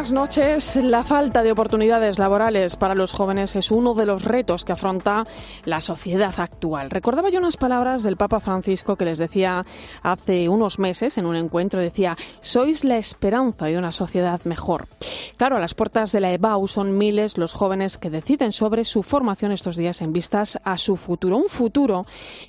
Buenas noches. La falta de oportunidades laborales para los jóvenes es uno de los retos que afronta la sociedad actual. Recordaba yo unas palabras del Papa Francisco que les decía hace unos meses en un encuentro, decía, sois la esperanza de una sociedad mejor. Claro, a las puertas de la EBAU son miles los jóvenes que deciden sobre su formación estos días en vistas a su futuro. Un futuro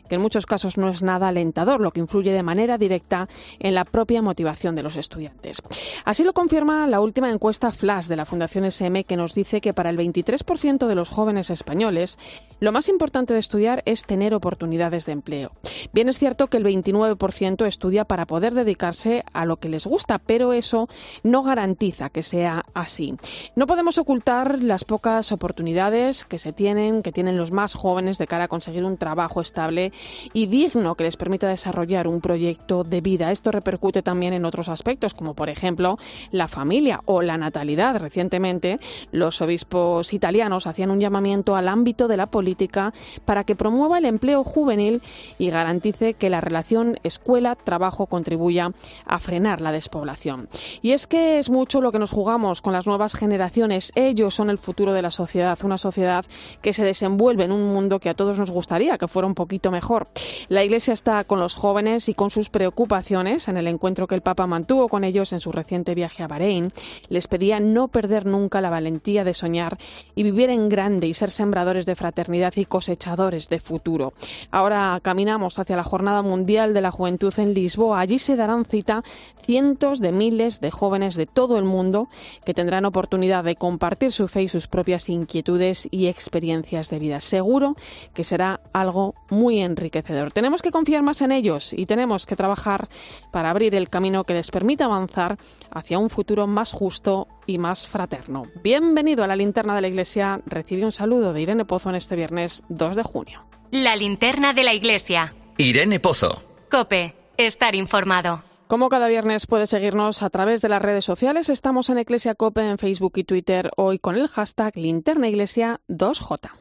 que en muchos casos no es nada alentador, lo que influye de manera directa en la propia motivación de los estudiantes. Así lo confirma la última encuesta Flash de la Fundación SM que nos dice que para el 23% de los jóvenes españoles lo más importante de estudiar es tener oportunidades de empleo. Bien es cierto que el 29% estudia para poder dedicarse a lo que les gusta, pero eso no garantiza que sea así. No podemos ocultar las pocas oportunidades que se tienen, que tienen los más jóvenes de cara a conseguir un trabajo estable y digno que les permita desarrollar un proyecto de vida. Esto repercute también en otros aspectos, como por ejemplo la familia o la natalidad. Recientemente, los obispos italianos hacían un llamamiento al ámbito de la política para que promueva el empleo juvenil y garantice que la relación escuela-trabajo contribuya a frenar la despoblación. Y es que es mucho lo que nos jugamos con las nuevas generaciones. Ellos son el futuro de la sociedad, una sociedad que se desenvuelve en un mundo que a todos nos gustaría que fuera un poquito mejor. La Iglesia está con los jóvenes y con sus preocupaciones en el encuentro que el Papa mantuvo con ellos en su reciente viaje a Bahrein, les pedía no perder nunca la valentía de soñar y vivir en grande y ser sembradores de fraternidad y cosechadores de futuro. Ahora caminamos hacia la Jornada Mundial de la Juventud en Lisboa. Allí se darán cita cientos de miles de jóvenes de todo el mundo que tendrán oportunidad de compartir su fe y sus propias inquietudes y experiencias de vida. Seguro que será algo muy enriquecedor. Tenemos que confiar más en ellos y tenemos que trabajar para abrir el camino que les permita avanzar hacia un futuro más justo y más fraterno. Bienvenido a la linterna de la Iglesia. Recibe un saludo de Irene Pozo en este viernes 2 de junio. La linterna de la Iglesia. Irene Pozo. Cope, estar informado. Como cada viernes puede seguirnos a través de las redes sociales, estamos en Iglesia Cope en Facebook y Twitter, hoy con el hashtag Linterna Iglesia 2J.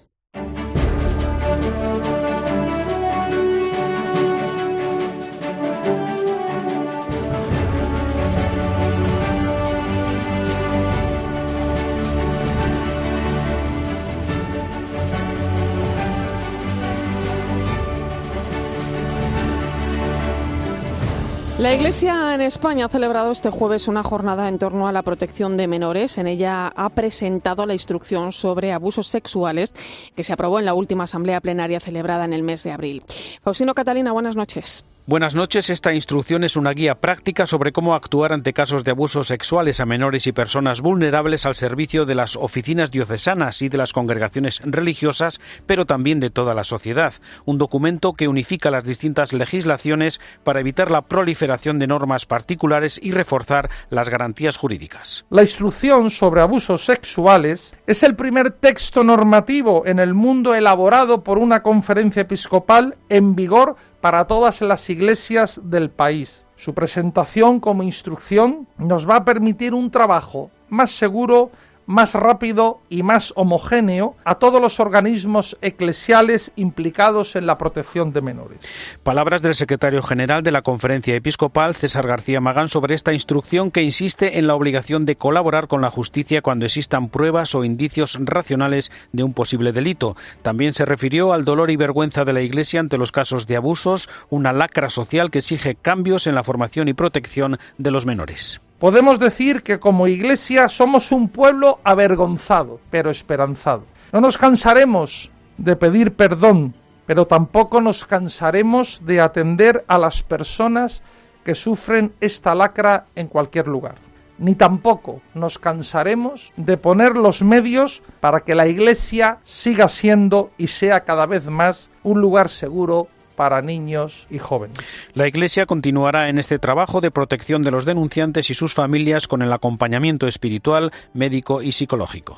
La Iglesia en España ha celebrado este jueves una jornada en torno a la protección de menores. En ella ha presentado la instrucción sobre abusos sexuales que se aprobó en la última asamblea plenaria celebrada en el mes de abril. Faustino Catalina, buenas noches. Buenas noches. Esta instrucción es una guía práctica sobre cómo actuar ante casos de abusos sexuales a menores y personas vulnerables al servicio de las oficinas diocesanas y de las congregaciones religiosas, pero también de toda la sociedad. Un documento que unifica las distintas legislaciones para evitar la proliferación de normas particulares y reforzar las garantías jurídicas. La instrucción sobre abusos sexuales es el primer texto normativo en el mundo elaborado por una conferencia episcopal en vigor para todas las iglesias del país. Su presentación como instrucción nos va a permitir un trabajo más seguro, más rápido y más homogéneo a todos los organismos eclesiales implicados en la protección de menores. Palabras del secretario general de la Conferencia Episcopal, César García Magán, sobre esta instrucción que insiste en la obligación de colaborar con la justicia cuando existan pruebas o indicios racionales de un posible delito. También se refirió al dolor y vergüenza de la Iglesia ante los casos de abusos, una lacra social que exige cambios en la formación y protección de los menores. Podemos decir que como iglesia somos un pueblo avergonzado, pero esperanzado. No nos cansaremos de pedir perdón, pero tampoco nos cansaremos de atender a las personas que sufren esta lacra en cualquier lugar. Ni tampoco nos cansaremos de poner los medios para que la iglesia siga siendo y sea cada vez más un lugar seguro para niños y jóvenes. La Iglesia continuará en este trabajo de protección de los denunciantes y sus familias con el acompañamiento espiritual, médico y psicológico.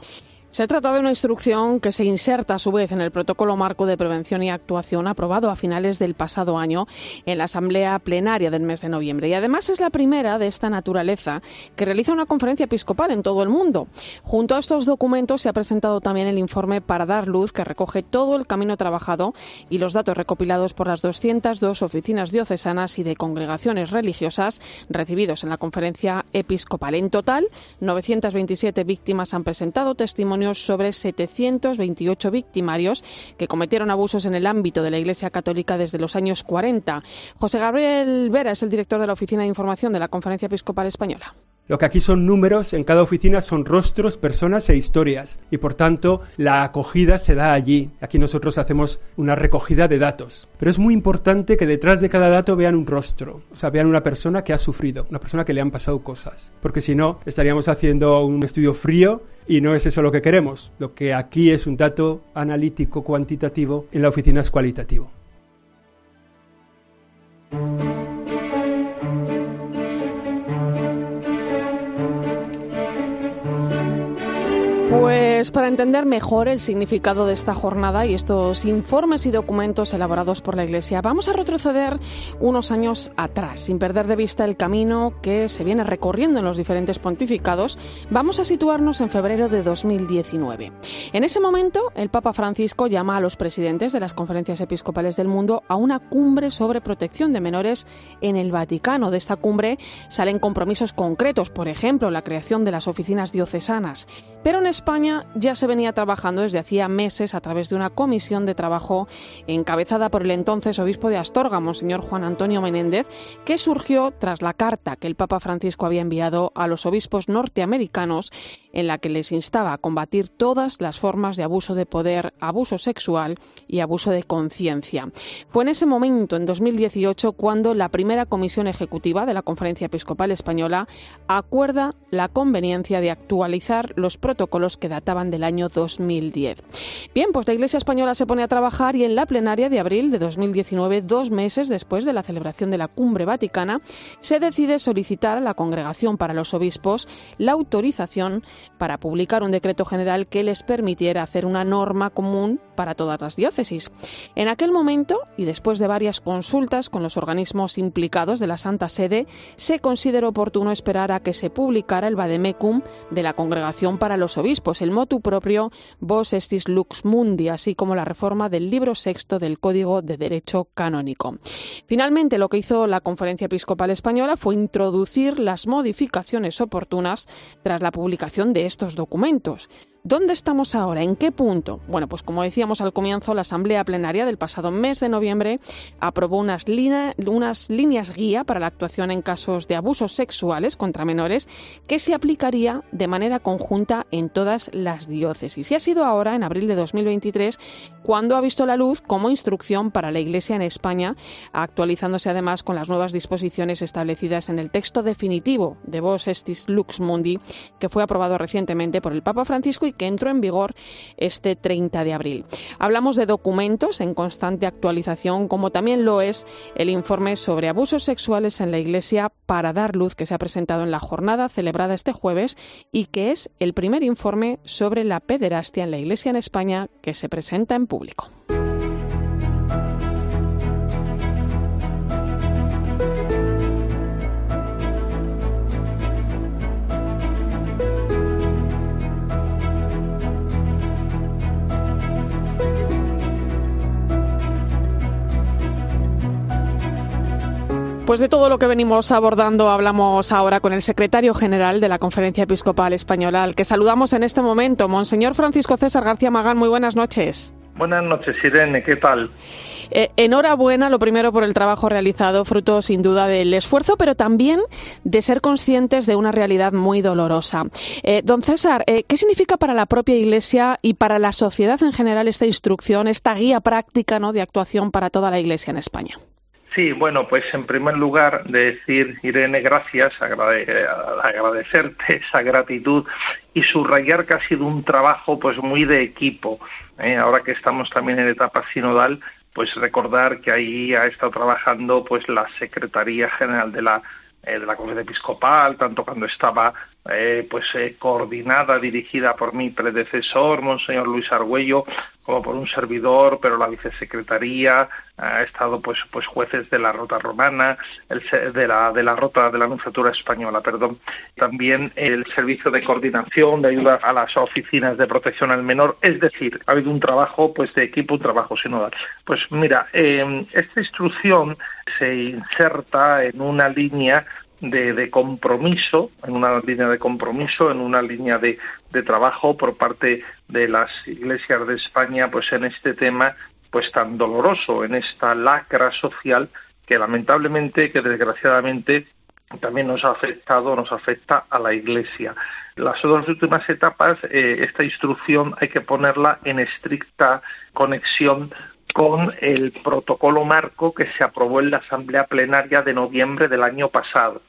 Se trata de una instrucción que se inserta a su vez en el protocolo marco de prevención y actuación aprobado a finales del pasado año en la Asamblea Plenaria del mes de noviembre. Y además es la primera de esta naturaleza que realiza una conferencia episcopal en todo el mundo. Junto a estos documentos se ha presentado también el informe para dar luz que recoge todo el camino trabajado y los datos recopilados por las 202 oficinas diocesanas y de congregaciones religiosas recibidos en la conferencia episcopal. En total, 927 víctimas han presentado testimonio sobre 728 victimarios que cometieron abusos en el ámbito de la Iglesia Católica desde los años 40. José Gabriel Vera es el director de la Oficina de Información de la Conferencia Episcopal Española. Lo que aquí son números, en cada oficina son rostros, personas e historias, y por tanto la acogida se da allí. Aquí nosotros hacemos una recogida de datos. Pero es muy importante que detrás de cada dato vean un rostro, o sea, vean una persona que ha sufrido, una persona que le han pasado cosas, porque si no, estaríamos haciendo un estudio frío y no es eso lo que queremos. Lo que aquí es un dato analítico cuantitativo, en la oficina es cualitativo. Pues para entender mejor el significado de esta jornada y estos informes y documentos elaborados por la Iglesia, vamos a retroceder unos años atrás, sin perder de vista el camino que se viene recorriendo en los diferentes pontificados. Vamos a situarnos en febrero de 2019. En ese momento, el Papa Francisco llama a los presidentes de las conferencias episcopales del mundo a una cumbre sobre protección de menores en el Vaticano. De esta cumbre salen compromisos concretos, por ejemplo, la creación de las oficinas diocesanas. Pero en España ya se venía trabajando desde hacía meses a través de una comisión de trabajo encabezada por el entonces obispo de Astorga, Monseñor Juan Antonio Menéndez, que surgió tras la carta que el Papa Francisco había enviado a los obispos norteamericanos en la que les instaba a combatir todas las formas de abuso de poder, abuso sexual y abuso de conciencia. Fue en ese momento, en 2018, cuando la primera comisión ejecutiva de la Conferencia Episcopal Española acuerda la conveniencia de actualizar los protocolos que databan del año 2010. Bien, pues la Iglesia Española se pone a trabajar y en la plenaria de abril de 2019, dos meses después de la celebración de la Cumbre Vaticana, se decide solicitar a la Congregación para los Obispos la autorización para publicar un decreto general que les permitiera hacer una norma común para todas las diócesis. En aquel momento, y después de varias consultas con los organismos implicados de la Santa Sede, se consideró oportuno esperar a que se publicara el Vademecum de la Congregación para los Obispos, el motu propio Vos Estis Lux Mundi, así como la reforma del libro sexto del Código de Derecho Canónico. Finalmente, lo que hizo la Conferencia Episcopal Española fue introducir las modificaciones oportunas tras la publicación de estos documentos. ¿Dónde estamos ahora? ¿En qué punto? Bueno, pues como decíamos al comienzo, la Asamblea Plenaria del pasado mes de noviembre aprobó unas, líneas guía para la actuación en casos de abusos sexuales contra menores que se aplicaría de manera conjunta en todas las diócesis. Y ha sido ahora, en abril de 2023, cuando ha visto la luz como instrucción para la Iglesia en España, actualizándose además con las nuevas disposiciones establecidas en el texto definitivo de Vos Estis Lux Mundi, que fue aprobado recientemente por el Papa Francisco que entró en vigor este 30 de abril. Hablamos de documentos en constante actualización, como también lo es el informe sobre abusos sexuales en la Iglesia para dar luz que se ha presentado en la jornada celebrada este jueves y que es el primer informe sobre la pederastia en la Iglesia en España que se presenta en público. Pues de todo lo que venimos abordando hablamos ahora con el secretario general de la Conferencia Episcopal Española, al que saludamos en este momento, Monseñor Francisco César García Magán. Muy buenas noches. Buenas noches, Irene, ¿qué tal? Eh, enhorabuena, lo primero, por el trabajo realizado, fruto sin duda del esfuerzo, pero también de ser conscientes de una realidad muy dolorosa. Eh, don César, eh, ¿qué significa para la propia Iglesia y para la sociedad en general esta instrucción, esta guía práctica ¿no? de actuación para toda la Iglesia en España? Sí, bueno, pues en primer lugar decir, Irene, gracias, agradecerte esa gratitud y subrayar que ha sido un trabajo pues muy de equipo. ¿eh? Ahora que estamos también en etapa sinodal, pues recordar que ahí ha estado trabajando pues la Secretaría General de la, eh, de la Conferencia Episcopal, tanto cuando estaba eh, pues eh, coordinada, dirigida por mi predecesor, Monseñor Luis Argüello, como por un servidor, pero la vicesecretaría ha estado pues pues jueces de la rota romana, el, de la de la rota de la anunciatura española, perdón, también el servicio de coordinación, de ayuda a las oficinas de protección al menor, es decir, ha habido un trabajo pues de equipo, un trabajo sinodal. Pues mira, eh, esta instrucción se inserta en una línea de, compromiso, en una línea de compromiso, en una línea de, de, trabajo por parte de las iglesias de España, pues en este tema, pues tan doloroso, en esta lacra social que lamentablemente, que desgraciadamente también nos ha afectado, nos afecta a la Iglesia. Las dos últimas etapas, eh, esta instrucción hay que ponerla en estricta conexión con el protocolo marco que se aprobó en la Asamblea Plenaria de noviembre del año pasado.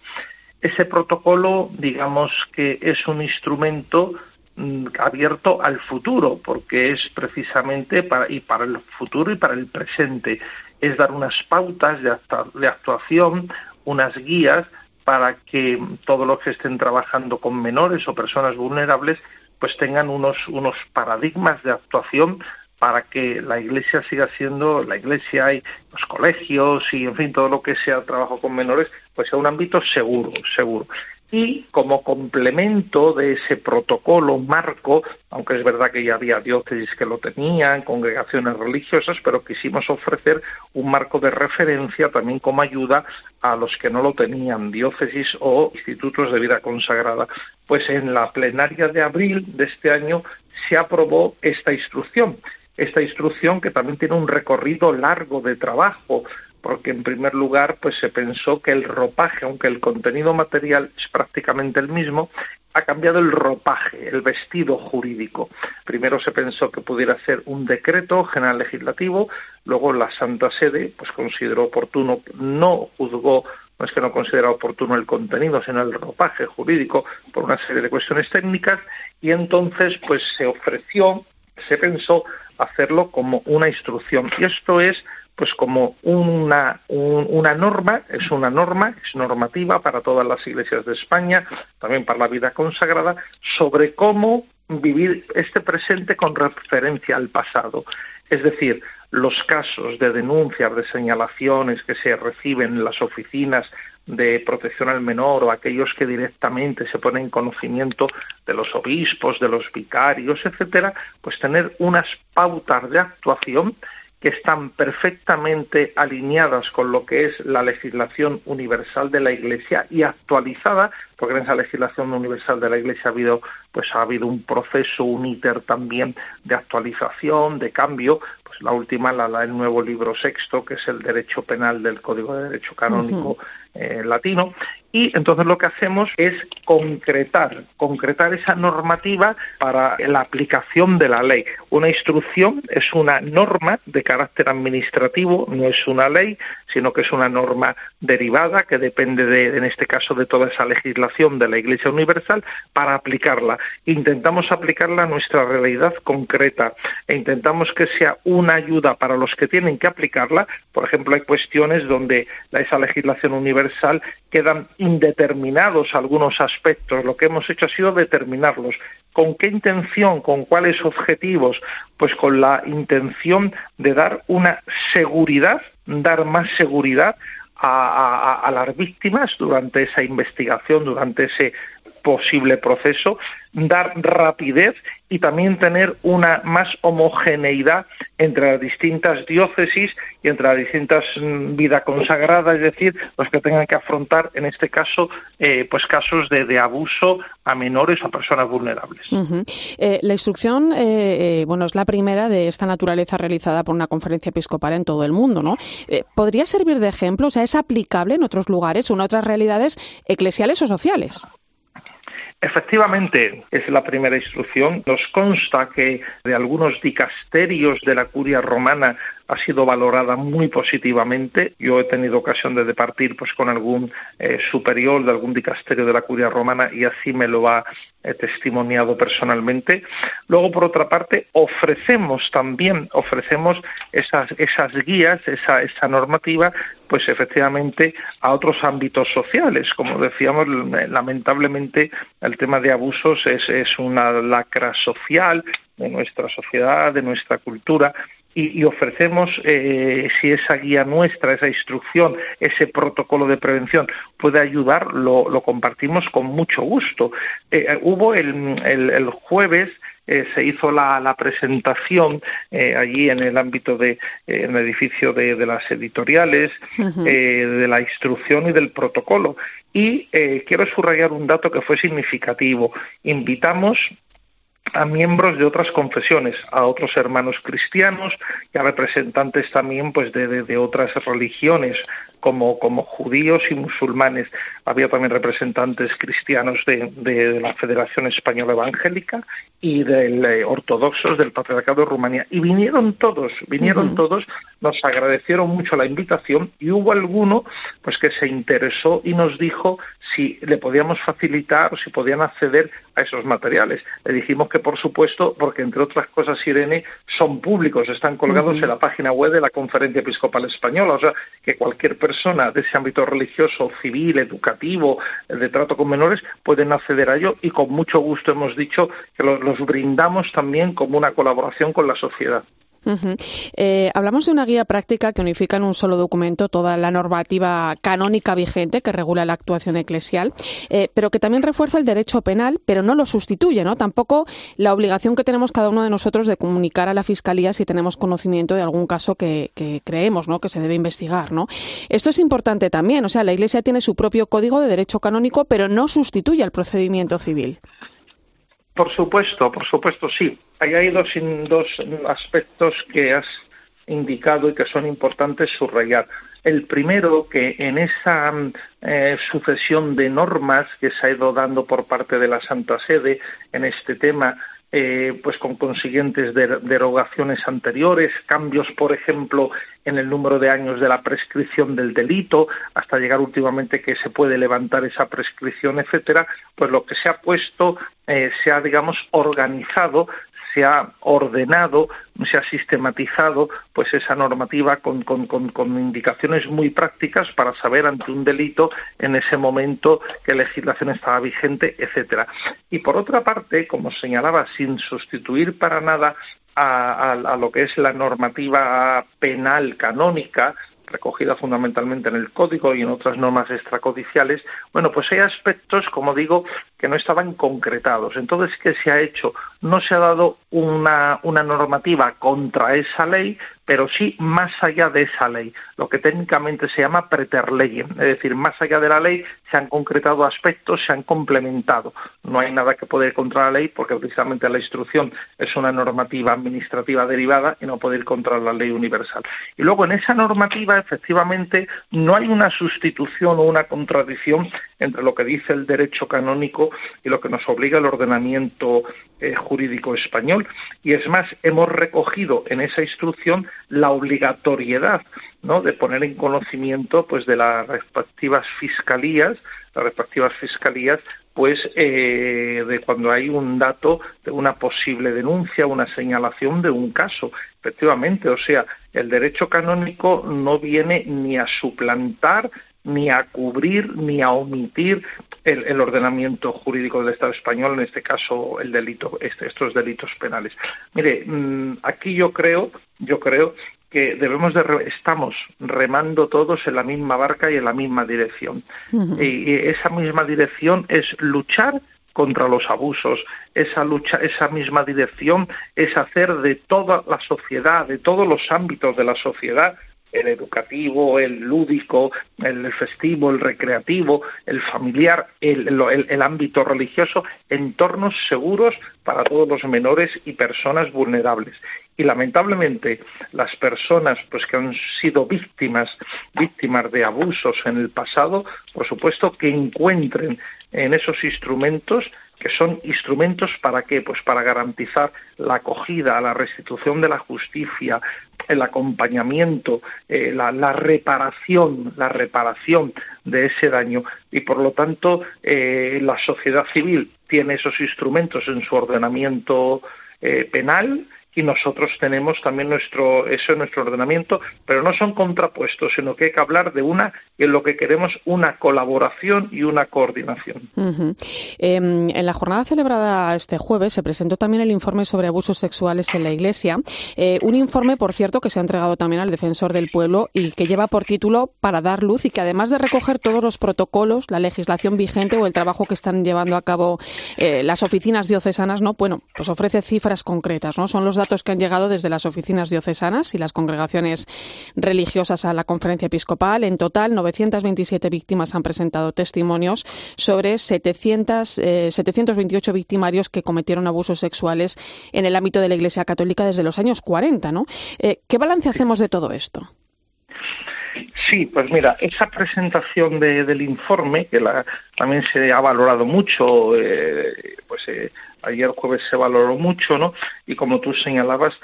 Ese protocolo, digamos que es un instrumento mm, abierto al futuro, porque es precisamente para, y para el futuro y para el presente, es dar unas pautas de, actuación, unas guías para que todos los que estén trabajando con menores o personas vulnerables pues tengan unos, unos paradigmas de actuación para que la iglesia siga siendo la iglesia y los colegios y en fin todo lo que sea trabajo con menores pues sea un ámbito seguro seguro y como complemento de ese protocolo marco, aunque es verdad que ya había diócesis que lo tenían, congregaciones religiosas, pero quisimos ofrecer un marco de referencia también como ayuda a los que no lo tenían, diócesis o institutos de vida consagrada. Pues en la plenaria de abril de este año se aprobó esta instrucción esta instrucción que también tiene un recorrido largo de trabajo porque en primer lugar pues se pensó que el ropaje, aunque el contenido material es prácticamente el mismo, ha cambiado el ropaje, el vestido jurídico. Primero se pensó que pudiera ser un decreto general legislativo, luego la Santa Sede pues consideró oportuno, no juzgó no es que no considera oportuno el contenido, sino el ropaje jurídico por una serie de cuestiones técnicas y entonces pues se ofreció, se pensó hacerlo como una instrucción. Y esto es pues como una, una norma, es una norma, es normativa para todas las iglesias de España, también para la vida consagrada, sobre cómo vivir este presente con referencia al pasado. Es decir, los casos de denuncias, de señalaciones que se reciben en las oficinas de protección al menor o aquellos que directamente se ponen en conocimiento de los obispos, de los vicarios, etcétera, pues tener unas pautas de actuación que están perfectamente alineadas con lo que es la legislación universal de la Iglesia y actualizada, porque en esa legislación universal de la Iglesia ha habido, pues ha habido un proceso, un íter también de actualización, de cambio, pues la última, la, el nuevo libro sexto, que es el derecho penal del Código de Derecho Canónico eh, latino, y entonces lo que hacemos es concretar, concretar esa normativa para la aplicación de la ley. Una instrucción es una norma de carácter administrativo, no es una ley, sino que es una norma derivada que depende de, en este caso, de toda esa legislación de la Iglesia Universal para aplicarla. Intentamos aplicarla a nuestra realidad concreta e intentamos que sea una ayuda para los que tienen que aplicarla. Por ejemplo, hay cuestiones donde esa legislación universal quedan indeterminados algunos aspectos. Lo que hemos hecho ha sido determinarlos. ¿Con qué intención? ¿Con cuáles objetivos? Pues con la intención de dar una seguridad, dar más seguridad a, a, las víctimas durante esa investigación, durante ese posible proceso, dar rapidez y también tener una más homogeneidad entre las distintas diócesis y entre las distintas mm, vidas consagradas, es decir, los que tengan que afrontar, en este caso, eh, pues casos de, abuso a menores o personas vulnerables. Eh, la instrucción, eh, bueno, es la primera de esta naturaleza realizada por una conferencia episcopal en todo el mundo, ¿no? ¿Podría servir de ejemplo? O sea, ¿es aplicable en otros lugares o en otras realidades eclesiales o sociales? Efectivamente, es la primera instrucción. Nos consta que de algunos dicasterios de la curia romana ha sido valorada muy positivamente. Yo he tenido ocasión de departir pues con algún eh, superior de algún dicasterio de la curia romana y así me lo ha eh, testimoniado personalmente. Luego, por otra parte, ofrecemos también, ofrecemos esas, esas guías, esa, esa normativa, pues efectivamente a otros ámbitos sociales. Como decíamos, lamentablemente el tema de abusos es, es una lacra social de nuestra sociedad, de nuestra cultura, y, ofrecemos, eh, si esa guía nuestra, esa instrucción, ese protocolo de prevención puede ayudar, lo, compartimos con mucho gusto. Eh, hubo el, el, jueves eh, se hizo la, presentación allí en el ámbito de en el edificio de, las editoriales de la instrucción y del protocolo. Y quiero subrayar un dato que fue significativo. Invitamos a miembros de otras confesiones, a otros hermanos cristianos y a representantes también pues de, de otras religiones como, como judíos y musulmanes. Había también representantes cristianos de, de la Federación Española Evangélica y del eh, ortodoxos del Patriarcado de Rumanía. Y vinieron todos, vinieron todos, nos agradecieron mucho la invitación y hubo alguno pues que se interesó y nos dijo si le podíamos facilitar o si podían acceder a esos materiales. Le dijimos que por supuesto, porque entre otras cosas, Irene, son públicos, están colgados en la página web de la Conferencia Episcopal Española, o sea, que cualquier persona personas de ese ámbito religioso, civil, educativo, de trato con menores, pueden acceder a ello y con mucho gusto hemos dicho que los brindamos también como una colaboración con la sociedad. Eh, hablamos de una guía práctica que unifica en un solo documento toda la normativa canónica vigente que regula la actuación eclesial, eh, pero que también refuerza el derecho penal, pero no lo sustituye, ¿no? Tampoco la obligación que tenemos cada uno de nosotros de comunicar a la Fiscalía si tenemos conocimiento de algún caso que, creemos, ¿no? Que se debe investigar, ¿no? Esto es importante también, o sea, la Iglesia tiene su propio código de derecho canónico, pero no sustituye al procedimiento civil. Por supuesto, por supuesto, sí. hay dos, dos aspectos que has indicado y que son importantes subrayar. El primero, que en esa eh, sucesión de normas que se ha ido dando por parte de la Santa Sede en este tema eh, pues con consiguientes derogaciones anteriores, cambios, por ejemplo, en el número de años de la prescripción del delito, hasta llegar últimamente que se puede levantar esa prescripción, etcétera, pues lo que se ha puesto, eh, se ha, digamos, organizado se ha ordenado, se ha sistematizado pues esa normativa con, con, con, indicaciones muy prácticas para saber ante un delito en ese momento qué legislación estaba vigente, etcétera. Y por otra parte, como señalaba, sin sustituir para nada a, a, lo que es la normativa penal canónica, recogida fundamentalmente en el código y en otras normas extracodiciales, bueno, pues hay aspectos, como digo, que no estaban concretados. Entonces, ¿qué se ha hecho? No se ha dado una, una normativa contra esa ley, pero sí más allá de esa ley, lo que técnicamente se llama preterleyem, es decir, más allá de la ley se han concretado aspectos, se han complementado. No hay nada que poder contra la ley porque precisamente la instrucción es una normativa administrativa derivada y no puede ir contra la ley universal. Y luego en esa normativa efectivamente no hay una sustitución o una contradicción entre lo que dice el derecho canónico y lo que nos obliga el ordenamiento eh, jurídico español. Y es más, hemos recogido en esa instrucción la obligatoriedad ¿no? de poner en conocimiento pues, de las respectivas fiscalías, las respectivas fiscalías pues eh, de cuando hay un dato de una posible denuncia, una señalación de un caso. Efectivamente, o sea, el derecho canónico no viene ni a suplantar ni a cubrir ni a omitir el, ordenamiento jurídico del Estado español, en este caso el delito, este, estos delitos penales. Mire, mm, aquí yo creo, yo creo que debemos de estamos remando todos en la misma barca y en la misma dirección. y, esa misma dirección es luchar contra los abusos, esa lucha, esa misma dirección es hacer de toda la sociedad, de todos los ámbitos de la sociedad, el educativo, el lúdico, el festivo, el recreativo, el familiar, el, ámbito religioso, entornos seguros para todos los menores y personas vulnerables. Y lamentablemente las personas pues que han sido víctimas, víctimas de abusos en el pasado, por supuesto que encuentren en esos instrumentos que son instrumentos para qué? Pues para garantizar la acogida, la restitución de la justicia, el acompañamiento, eh, la, reparación, la reparación de ese daño y por lo tanto eh, la sociedad civil tiene esos instrumentos en su ordenamiento eh, penal y nosotros tenemos también nuestro eso en nuestro ordenamiento, pero no son contrapuestos, sino que hay que hablar de una en lo que queremos una colaboración y una coordinación. Em, en la jornada celebrada este jueves se presentó también el informe sobre abusos sexuales en la Iglesia, eh, un informe, por cierto, que se ha entregado también al defensor del pueblo y que lleva por título para dar luz y que además de recoger todos los protocolos, la legislación vigente o el trabajo que están llevando a cabo eh, las oficinas diocesanas, no, bueno, pues ofrece cifras concretas, no, son los datos que han llegado desde las oficinas diocesanas y las congregaciones religiosas a la conferencia episcopal. En total, 927 víctimas han presentado testimonios sobre 700, 728 eh, victimarios que cometieron abusos sexuales en el ámbito de la Iglesia Católica desde los años 40. ¿no? Eh, ¿Qué balance hacemos de todo esto? Sí, pues mira, esa presentación del informe, que la, también se ha valorado mucho, eh, pues eh, ayer jueves se valoró mucho, ¿no? Y como tú señalabas,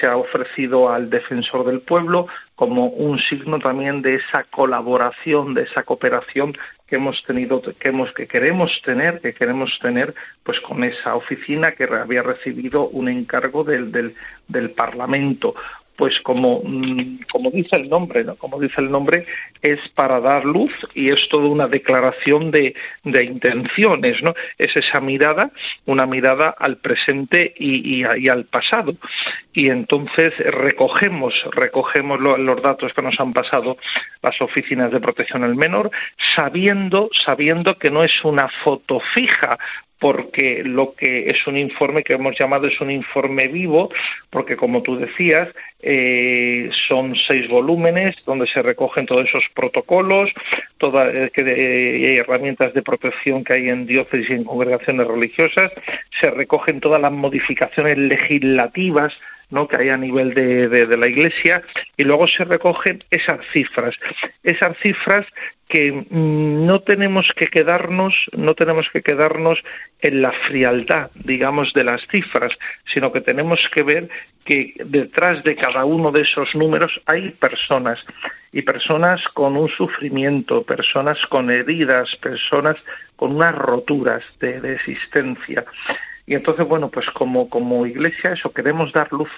se ha ofrecido al defensor del pueblo como un signo también de esa colaboración, de esa cooperación que hemos tenido, que hemos, que queremos tener, que queremos tener, pues con esa oficina que había recibido un encargo del, del, del Parlamento pues como, mm, como dice el nombre, ¿no? Como dice el nombre, es para dar luz y es toda una declaración de, intenciones, ¿no? Es esa mirada, una mirada al presente y, y, al pasado. Y entonces recogemos, recogemos los datos que nos han pasado las oficinas de protección al menor, sabiendo, sabiendo que no es una foto fija, porque lo que es un informe que hemos llamado es un informe vivo, porque como tú decías, eh, son seis volúmenes donde se recogen todos esos protocolos, todas eh, herramientas de protección que hay en diócesis y en congregaciones religiosas, se recogen todas las modificaciones legislativas ¿no? que hay a nivel de, de, la Iglesia y luego se recogen esas cifras, esas cifras que mm, no tenemos que quedarnos, no tenemos que quedarnos en la frialdad, digamos, de las cifras, sino que tenemos que ver que detrás de cada uno de esos números hay personas y personas con un sufrimiento, personas con heridas, personas con unas roturas de, de existencia. Y entonces, bueno, pues como, como iglesia eso queremos dar luz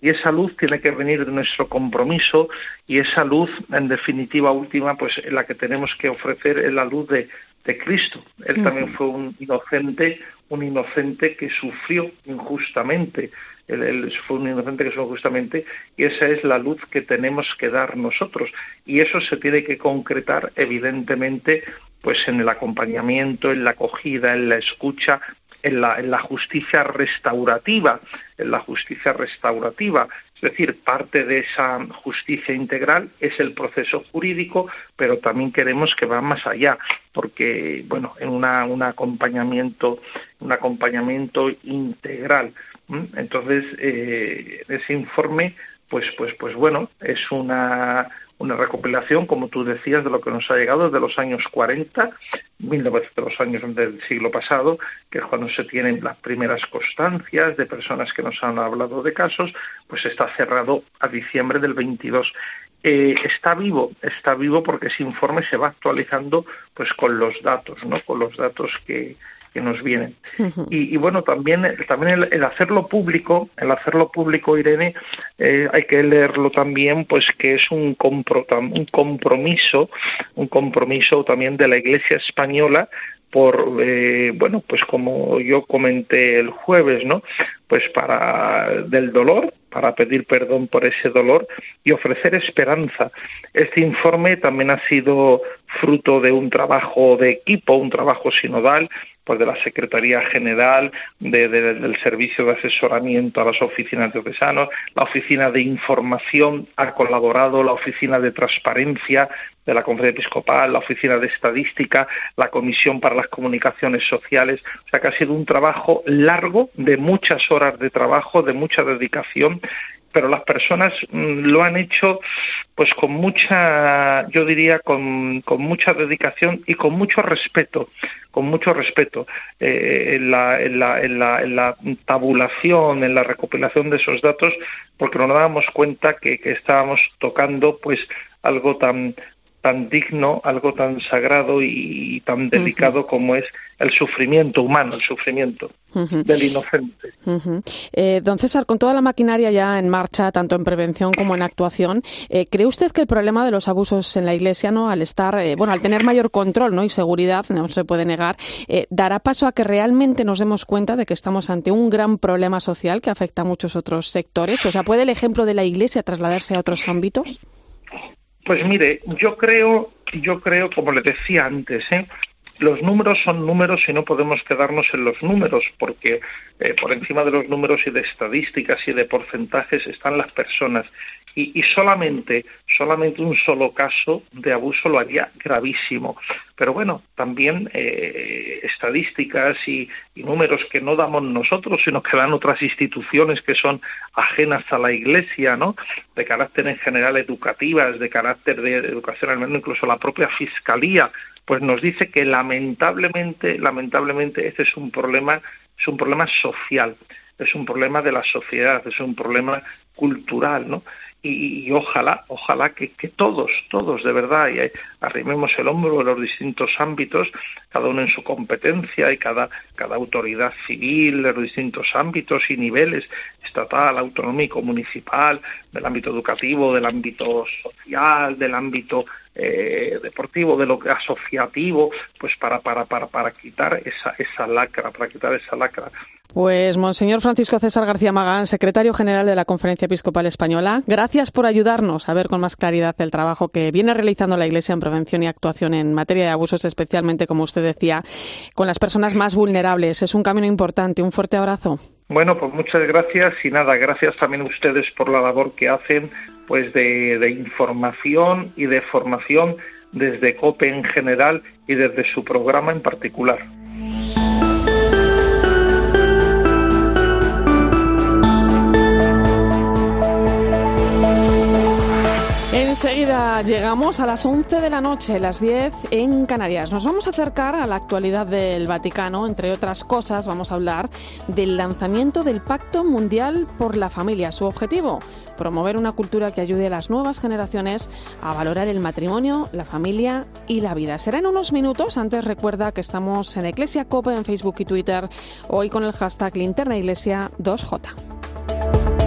y esa luz tiene que venir de nuestro compromiso y esa luz, en definitiva última, pues la que tenemos que ofrecer es la luz de, de Cristo. Él también fue un inocente, un inocente que sufrió injustamente. Él, él, fue un inocente que sufrió injustamente y esa es la luz que tenemos que dar nosotros. Y eso se tiene que concretar, evidentemente, pues en el acompañamiento, en la acogida, en la escucha, en la, en la justicia restaurativa, en la justicia restaurativa. Es decir, parte de esa justicia integral es el proceso jurídico, pero también queremos que va más allá, porque, bueno, en una, un acompañamiento, un acompañamiento integral. Entonces, eh, ese informe, pues, pues, pues bueno, es una una recopilación, como tú decías, de lo que nos ha llegado desde los años 40, de los años del siglo pasado, que es cuando se tienen las primeras constancias de personas que nos han hablado de casos, pues está cerrado a diciembre del 22. Eh, está vivo, está vivo porque ese informe se va actualizando pues con los datos, ¿no? Con los datos que, que nos vienen. y, bueno, también, también el, hacerlo público, el hacerlo público, Irene, eh, hay que leerlo también, pues que es un, un compromiso, un compromiso también de la Iglesia española por eh, bueno pues como yo comenté el jueves no pues para del dolor para pedir perdón por ese dolor y ofrecer esperanza. Este informe también ha sido fruto de un trabajo de equipo un trabajo sinodal pues de la Secretaría General, del Servicio de Asesoramiento a las oficinas de diocesanos, la Oficina de Información ha colaborado, la Oficina de Transparencia de la Conferencia Episcopal, la Oficina de Estadística, la Comisión para las Comunicaciones Sociales. O sea que ha sido un trabajo largo, de muchas horas de trabajo, de mucha dedicación pero las personas mm, lo han hecho pues con mucha, yo diría, con, mucha dedicación y con mucho respeto, con mucho respeto eh, en, la, en, la, en, la, en, la, tabulación, en la recopilación de esos datos, porque nos dábamos cuenta que, que estábamos tocando pues algo tan tan digno, algo tan sagrado y tan delicado como es el sufrimiento humano, el sufrimiento del inocente. eh, don César, con toda la maquinaria ya en marcha, tanto en prevención como en actuación, eh, ¿cree usted que el problema de los abusos en la Iglesia, no, al estar, eh, bueno, al tener mayor control, no, y seguridad, no se puede negar, eh, dará paso a que realmente nos demos cuenta de que estamos ante un gran problema social que afecta a muchos otros sectores? O sea, ¿puede el ejemplo de la Iglesia trasladarse a otros ámbitos? Pues mire, yo creo, yo creo, como le decía antes, ¿eh? los números son números y no podemos quedarnos en los números, porque eh, por encima de los números y de estadísticas y de porcentajes están las personas. Y, y, solamente, solamente un solo caso de abuso lo haría gravísimo. Pero bueno, también eh, estadísticas y, y, números que no damos nosotros, sino que dan otras instituciones que son ajenas a la Iglesia, ¿no? De carácter en general educativas, de carácter de educación, al menos incluso la propia Fiscalía, pues nos dice que lamentablemente, lamentablemente, este es un problema, es un problema social, es un problema de la sociedad, es un problema cultural, ¿no? Y, y, ojalá, ojalá que, que, todos, todos de verdad, y arrimemos el hombro en los distintos ámbitos, cada uno en su competencia y cada, cada autoridad civil en los distintos ámbitos y niveles, estatal, autonómico, municipal, del ámbito educativo, del ámbito social, del ámbito eh, deportivo, de lo asociativo, pues para, para, para, para quitar esa, esa lacra, para quitar esa lacra. Pues, Monseñor Francisco César García Magán, secretario general de la Conferencia Episcopal Española, gracias por ayudarnos a ver con más claridad el trabajo que viene realizando la Iglesia en prevención y actuación en materia de abusos, especialmente, como usted decía, con las personas más vulnerables. Es un camino importante. Un fuerte abrazo. Bueno, pues muchas gracias y nada, gracias también a ustedes por la labor que hacen pues de, de información y de formación desde COPE en general y desde su programa en particular. Enseguida llegamos a las 11 de la noche, las 10 en Canarias. Nos vamos a acercar a la actualidad del Vaticano. Entre otras cosas, vamos a hablar del lanzamiento del Pacto Mundial por la Familia. Su objetivo, promover una cultura que ayude a las nuevas generaciones a valorar el matrimonio, la familia y la vida. Será en unos minutos. Antes recuerda que estamos en Iglesia Copa en Facebook y Twitter, hoy con el hashtag Linterna Iglesia 2J.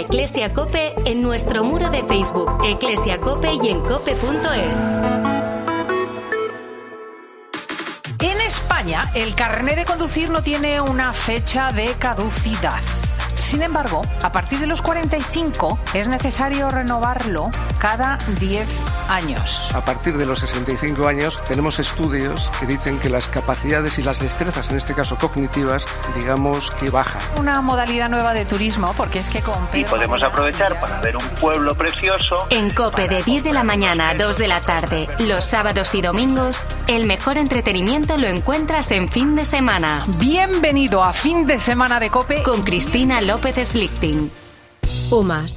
En arroba eclesiacope, en nuestro muro de Facebook, eclesiacope y en cope.es. En España, el carnet de conducir no tiene una fecha de caducidad. Sin embargo, a partir de los 45 es necesario renovarlo cada 10 años. A partir de los 65 años tenemos estudios que dicen que las capacidades y las destrezas, en este caso cognitivas, digamos que bajan. Una modalidad nueva de turismo, porque es que con Y podemos aprovechar para ver un pueblo precioso. En Cope de 10 de la mañana a 2 de la tarde, los sábados y domingos, el mejor entretenimiento lo encuentras en fin de semana. Bienvenido a fin de semana de Cope con Cristina López Slichting. UMAS,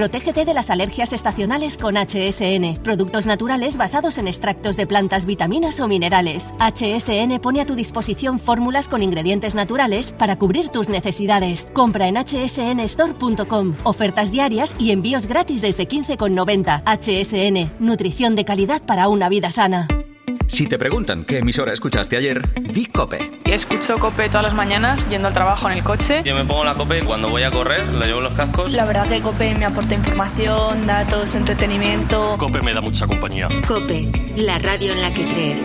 Protégete de las alergias estacionales con HSN. Productos naturales basados en extractos de plantas, vitaminas o minerales. HSN pone a tu disposición fórmulas con ingredientes naturales para cubrir tus necesidades. Compra en hsnstore.com. Ofertas diarias y envíos gratis desde 15,90. HSN. Nutrición de calidad para una vida sana. Si te preguntan qué emisora escuchaste ayer, di Cope. Escucho Cope todas las mañanas yendo al trabajo en el coche. Yo me pongo la Cope cuando voy a correr, la llevo los cascos. La verdad que Cope me aporta información, datos, entretenimiento. Cope me da mucha compañía. Cope, la radio en la que crees.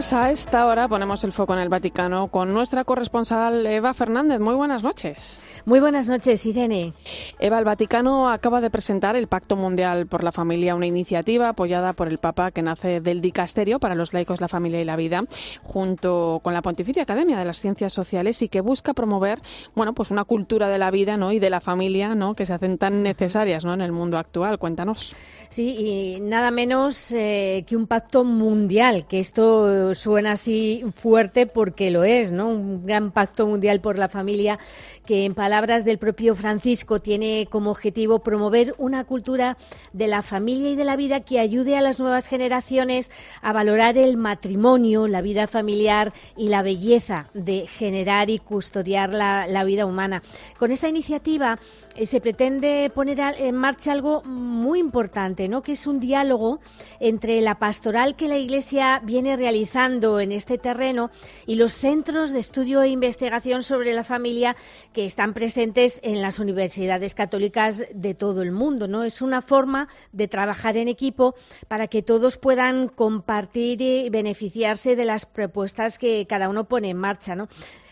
A esta hora ponemos el foco en el Vaticano con nuestra corresponsal Eva Fernández. Muy buenas noches. Muy buenas noches, Irene. Eva, el Vaticano acaba de presentar el Pacto Mundial por la Familia, una iniciativa apoyada por el Papa que nace del Dicasterio para los laicos, la familia y la vida, junto con la Pontificia Academia de las Ciencias Sociales y que busca promover, bueno, pues una cultura de la vida, ¿no? y de la familia, ¿no? que se hacen tan necesarias, ¿no? en el mundo actual. Cuéntanos. Sí, y nada menos eh, que un pacto mundial, que esto suena así fuerte porque lo es, ¿no? Un gran pacto mundial por la familia que en palabras del propio Francisco tiene como objetivo promover una cultura de la familia y de la vida que ayude a las nuevas generaciones a valorar el matrimonio, la vida familiar y la belleza de generar y custodiar la, la vida humana. Con esta iniciativa eh, se pretende poner en marcha algo muy importante, ¿no? que es un diálogo entre la pastoral que la Iglesia viene realizando en este terreno y los centros de estudio e investigación sobre la familia que están presentes en las universidades católicas de todo el mundo. ¿no? Es una forma de trabajar en equipo para que todos puedan compartir y beneficiarse de las propuestas que cada uno pone en marcha. ¿no?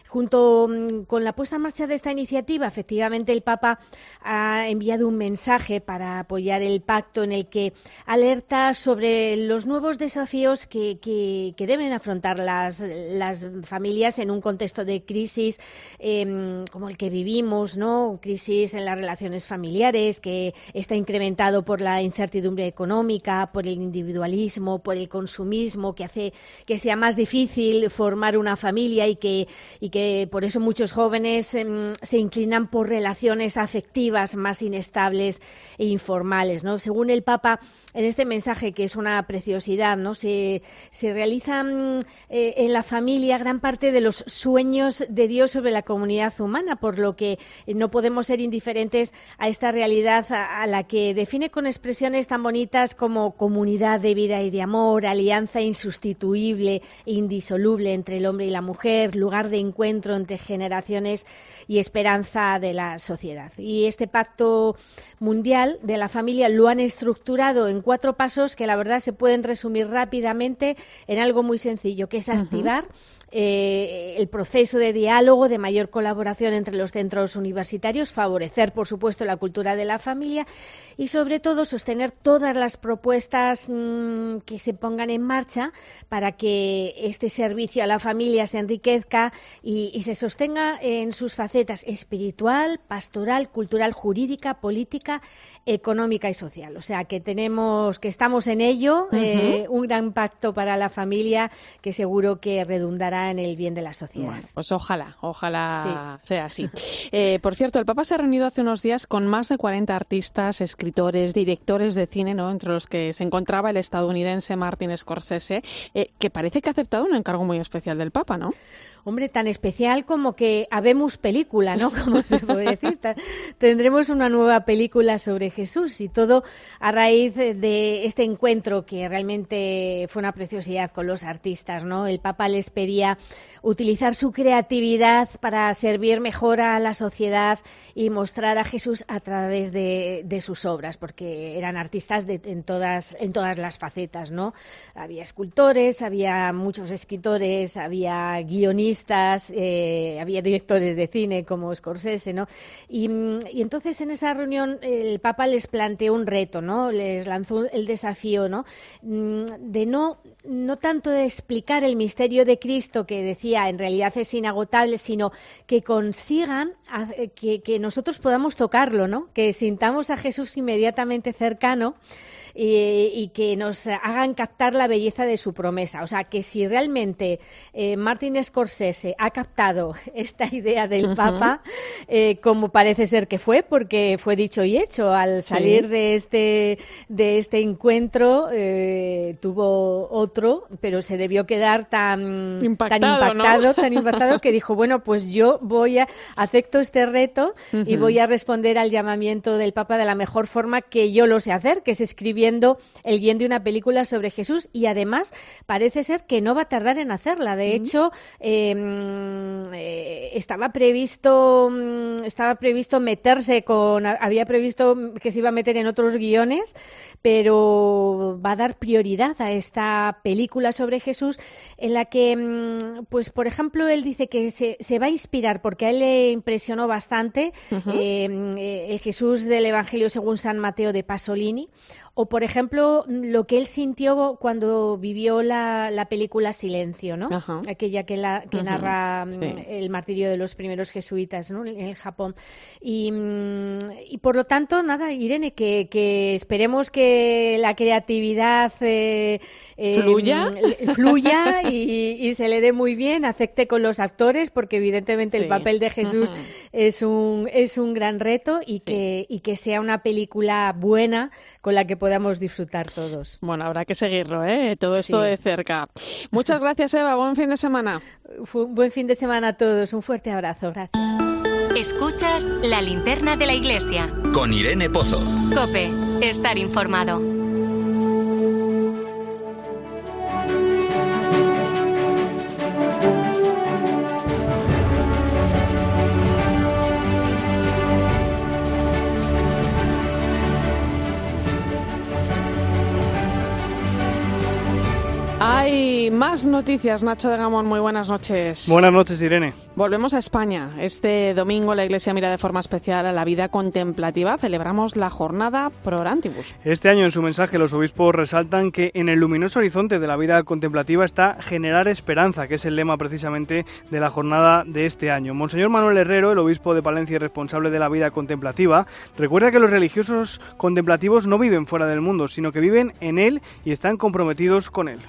Junto mm, con la puesta en marcha de esta iniciativa, efectivamente, el Papa ha enviado un mensaje para apoyar el pacto en el que alerta sobre los nuevos desafíos que, deben afrontar las, familias en un contexto de crisis em, como el que vivimos, ¿no? Crisis en las relaciones familiares que está incrementado por la incertidumbre económica, por el individualismo, por el consumismo, que hace que sea más difícil formar una familia y que por eso muchos jóvenes em, se inclinan por relaciones afectivas más inestables e informales. ¿no? Según el Papa, en este mensaje, que es una preciosidad, ¿no? se, se realizan eh, en la familia gran parte de los sueños de Dios sobre la comunidad humana, por lo que no podemos ser indiferentes a esta realidad a, a la que define con expresiones tan bonitas como comunidad de vida y de amor, alianza insustituible e indisoluble entre el hombre y la mujer, lugar de encuentro entre generaciones y esperanza de la sociedad. Y este pacto mundial de la familia lo han estructurado en cuatro pasos que la verdad se pueden resumir rápidamente en algo muy sencillo, que es activar eh, el proceso de diálogo, de mayor colaboración entre los centros universitarios, favorecer, por supuesto, la cultura de la familia y, sobre todo, sostener todas las propuestas mm, que se pongan en marcha para que este servicio a la familia se enriquezca y, y se sostenga en sus facetas espiritual, pastoral, cultural, jurídica, política económica y social. O sea que tenemos, que estamos en ello, eh, un gran pacto para la familia que seguro que redundará en el bien de la sociedad. pues ojalá, ojalá sea así. Eh, por cierto, el Papa se ha reunido hace unos días con más de 40 artistas, escritores, directores de cine, ¿no? entre los que se encontraba el estadounidense Martin Scorsese, eh, que parece que ha aceptado un encargo muy especial del Papa, ¿no? Hombre, tan especial como que habemos película, ¿no? Como se puede decir. Tendremos una nueva película sobre Jesús y todo a raíz de este encuentro que realmente fue una preciosidad con los artistas, ¿no? El Papa les pedía utilizar su creatividad para servir mejor a la sociedad y mostrar a Jesús a través de, sus obras, porque eran artistas en, todas, en todas las facetas, ¿no? Había escultores, había muchos escritores, había guionistas, eh, había directores de cine como Scorsese, ¿no? Y, y, entonces en esa reunión el Papa les planteó un reto, ¿no? Les lanzó el desafío, ¿no? Mm, de no, no tanto de explicar el misterio de Cristo que decía en realidad es inagotable, sino que consigan que, que nosotros podamos tocarlo, ¿no? Que sintamos a Jesús inmediatamente cercano y, que nos hagan captar la belleza de su promesa. O sea, que si realmente eh, Martin Scorsese ha captado esta idea del Papa, eh, como parece ser que fue, porque fue dicho y hecho, al salir de, este, de este encuentro eh, tuvo otro, pero se debió quedar tan impactado, tan impactado, que dijo, bueno, pues yo voy a, acepto este reto y voy a responder al llamamiento del Papa de la mejor forma que yo lo sé hacer, que es escribir el guion de una película sobre Jesús y además parece ser que no va a tardar en hacerla. De hecho, em, eh, estaba previsto mm, estaba previsto meterse con había previsto que se iba a meter en otros guiones, pero va a dar prioridad a esta película sobre Jesús en la que, mm, pues, por ejemplo, él dice que se, va a inspirar porque a él le impresionó bastante em, eh, el Jesús del Evangelio según San Mateo de Pasolini o, por ejemplo, lo que él sintió cuando vivió la, la película Silencio, ¿no? Aquella que, la, que narra mm, el martirio de los primeros jesuitas ¿no? en Japón. Y, mm, y, por lo tanto, nada, Irene, que, que esperemos que la creatividad eh, eh, fluya, fluya y, se le dé muy bien, acepte con los actores, porque evidentemente el papel de Jesús es, un, es un gran reto y, que, y que sea una película buena con la que podamos disfrutar todos. Bueno, habrá que seguirlo, ¿eh? todo esto de cerca. Muchas gracias, Eva. Buen fin de semana. buen fin de semana a todos. Un fuerte abrazo. Gracias. Escuchas la linterna de la iglesia. Con Irene Pozo. Cope, estar informado. Hay más noticias, Nacho de Gamón, muy buenas noches. Buenas noches, Irene. Volvemos a España. Este domingo la Iglesia mira de forma especial a la vida contemplativa. Celebramos la jornada Pro Orantibus. Este año en su mensaje los obispos resaltan que en el luminoso horizonte de la vida contemplativa está generar esperanza, que es el lema precisamente de la jornada de este año. Monseñor Manuel Herrero, el obispo de Palencia y responsable de la vida contemplativa, recuerda que los religiosos contemplativos no viven fuera del mundo, sino que viven en él y están comprometidos con él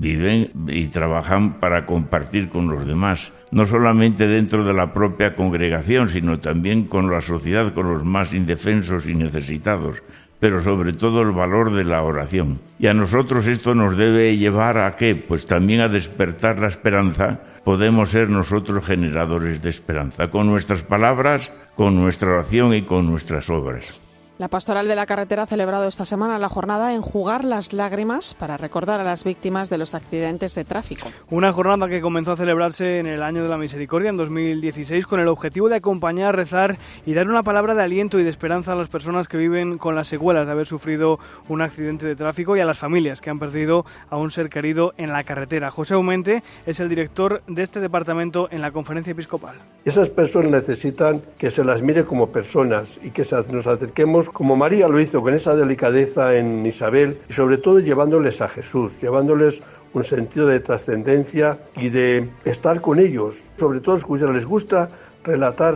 viven y trabajan para compartir con los demás, no solamente dentro de la propia congregación, sino también con la sociedad, con los más indefensos y necesitados, pero sobre todo el valor de la oración. Y a nosotros esto nos debe llevar a qué? Pues también a despertar la esperanza. Podemos ser nosotros generadores de esperanza, con nuestras palabras, con nuestra oración y con nuestras obras. La Pastoral de la Carretera ha celebrado esta semana la jornada Enjugar las lágrimas para recordar a las víctimas de los accidentes de tráfico. Una jornada que comenzó a celebrarse en el año de la misericordia, en 2016, con el objetivo de acompañar, rezar y dar una palabra de aliento y de esperanza a las personas que viven con las secuelas de haber sufrido un accidente de tráfico y a las familias que han perdido a un ser querido en la carretera. José Aumente es el director de este departamento en la conferencia episcopal. Esas personas necesitan que se las mire como personas y que nos acerquemos como María lo hizo con esa delicadeza en Isabel y sobre todo llevándoles a Jesús, llevándoles un sentido de trascendencia y de estar con ellos, sobre todo escuchar, les gusta relatar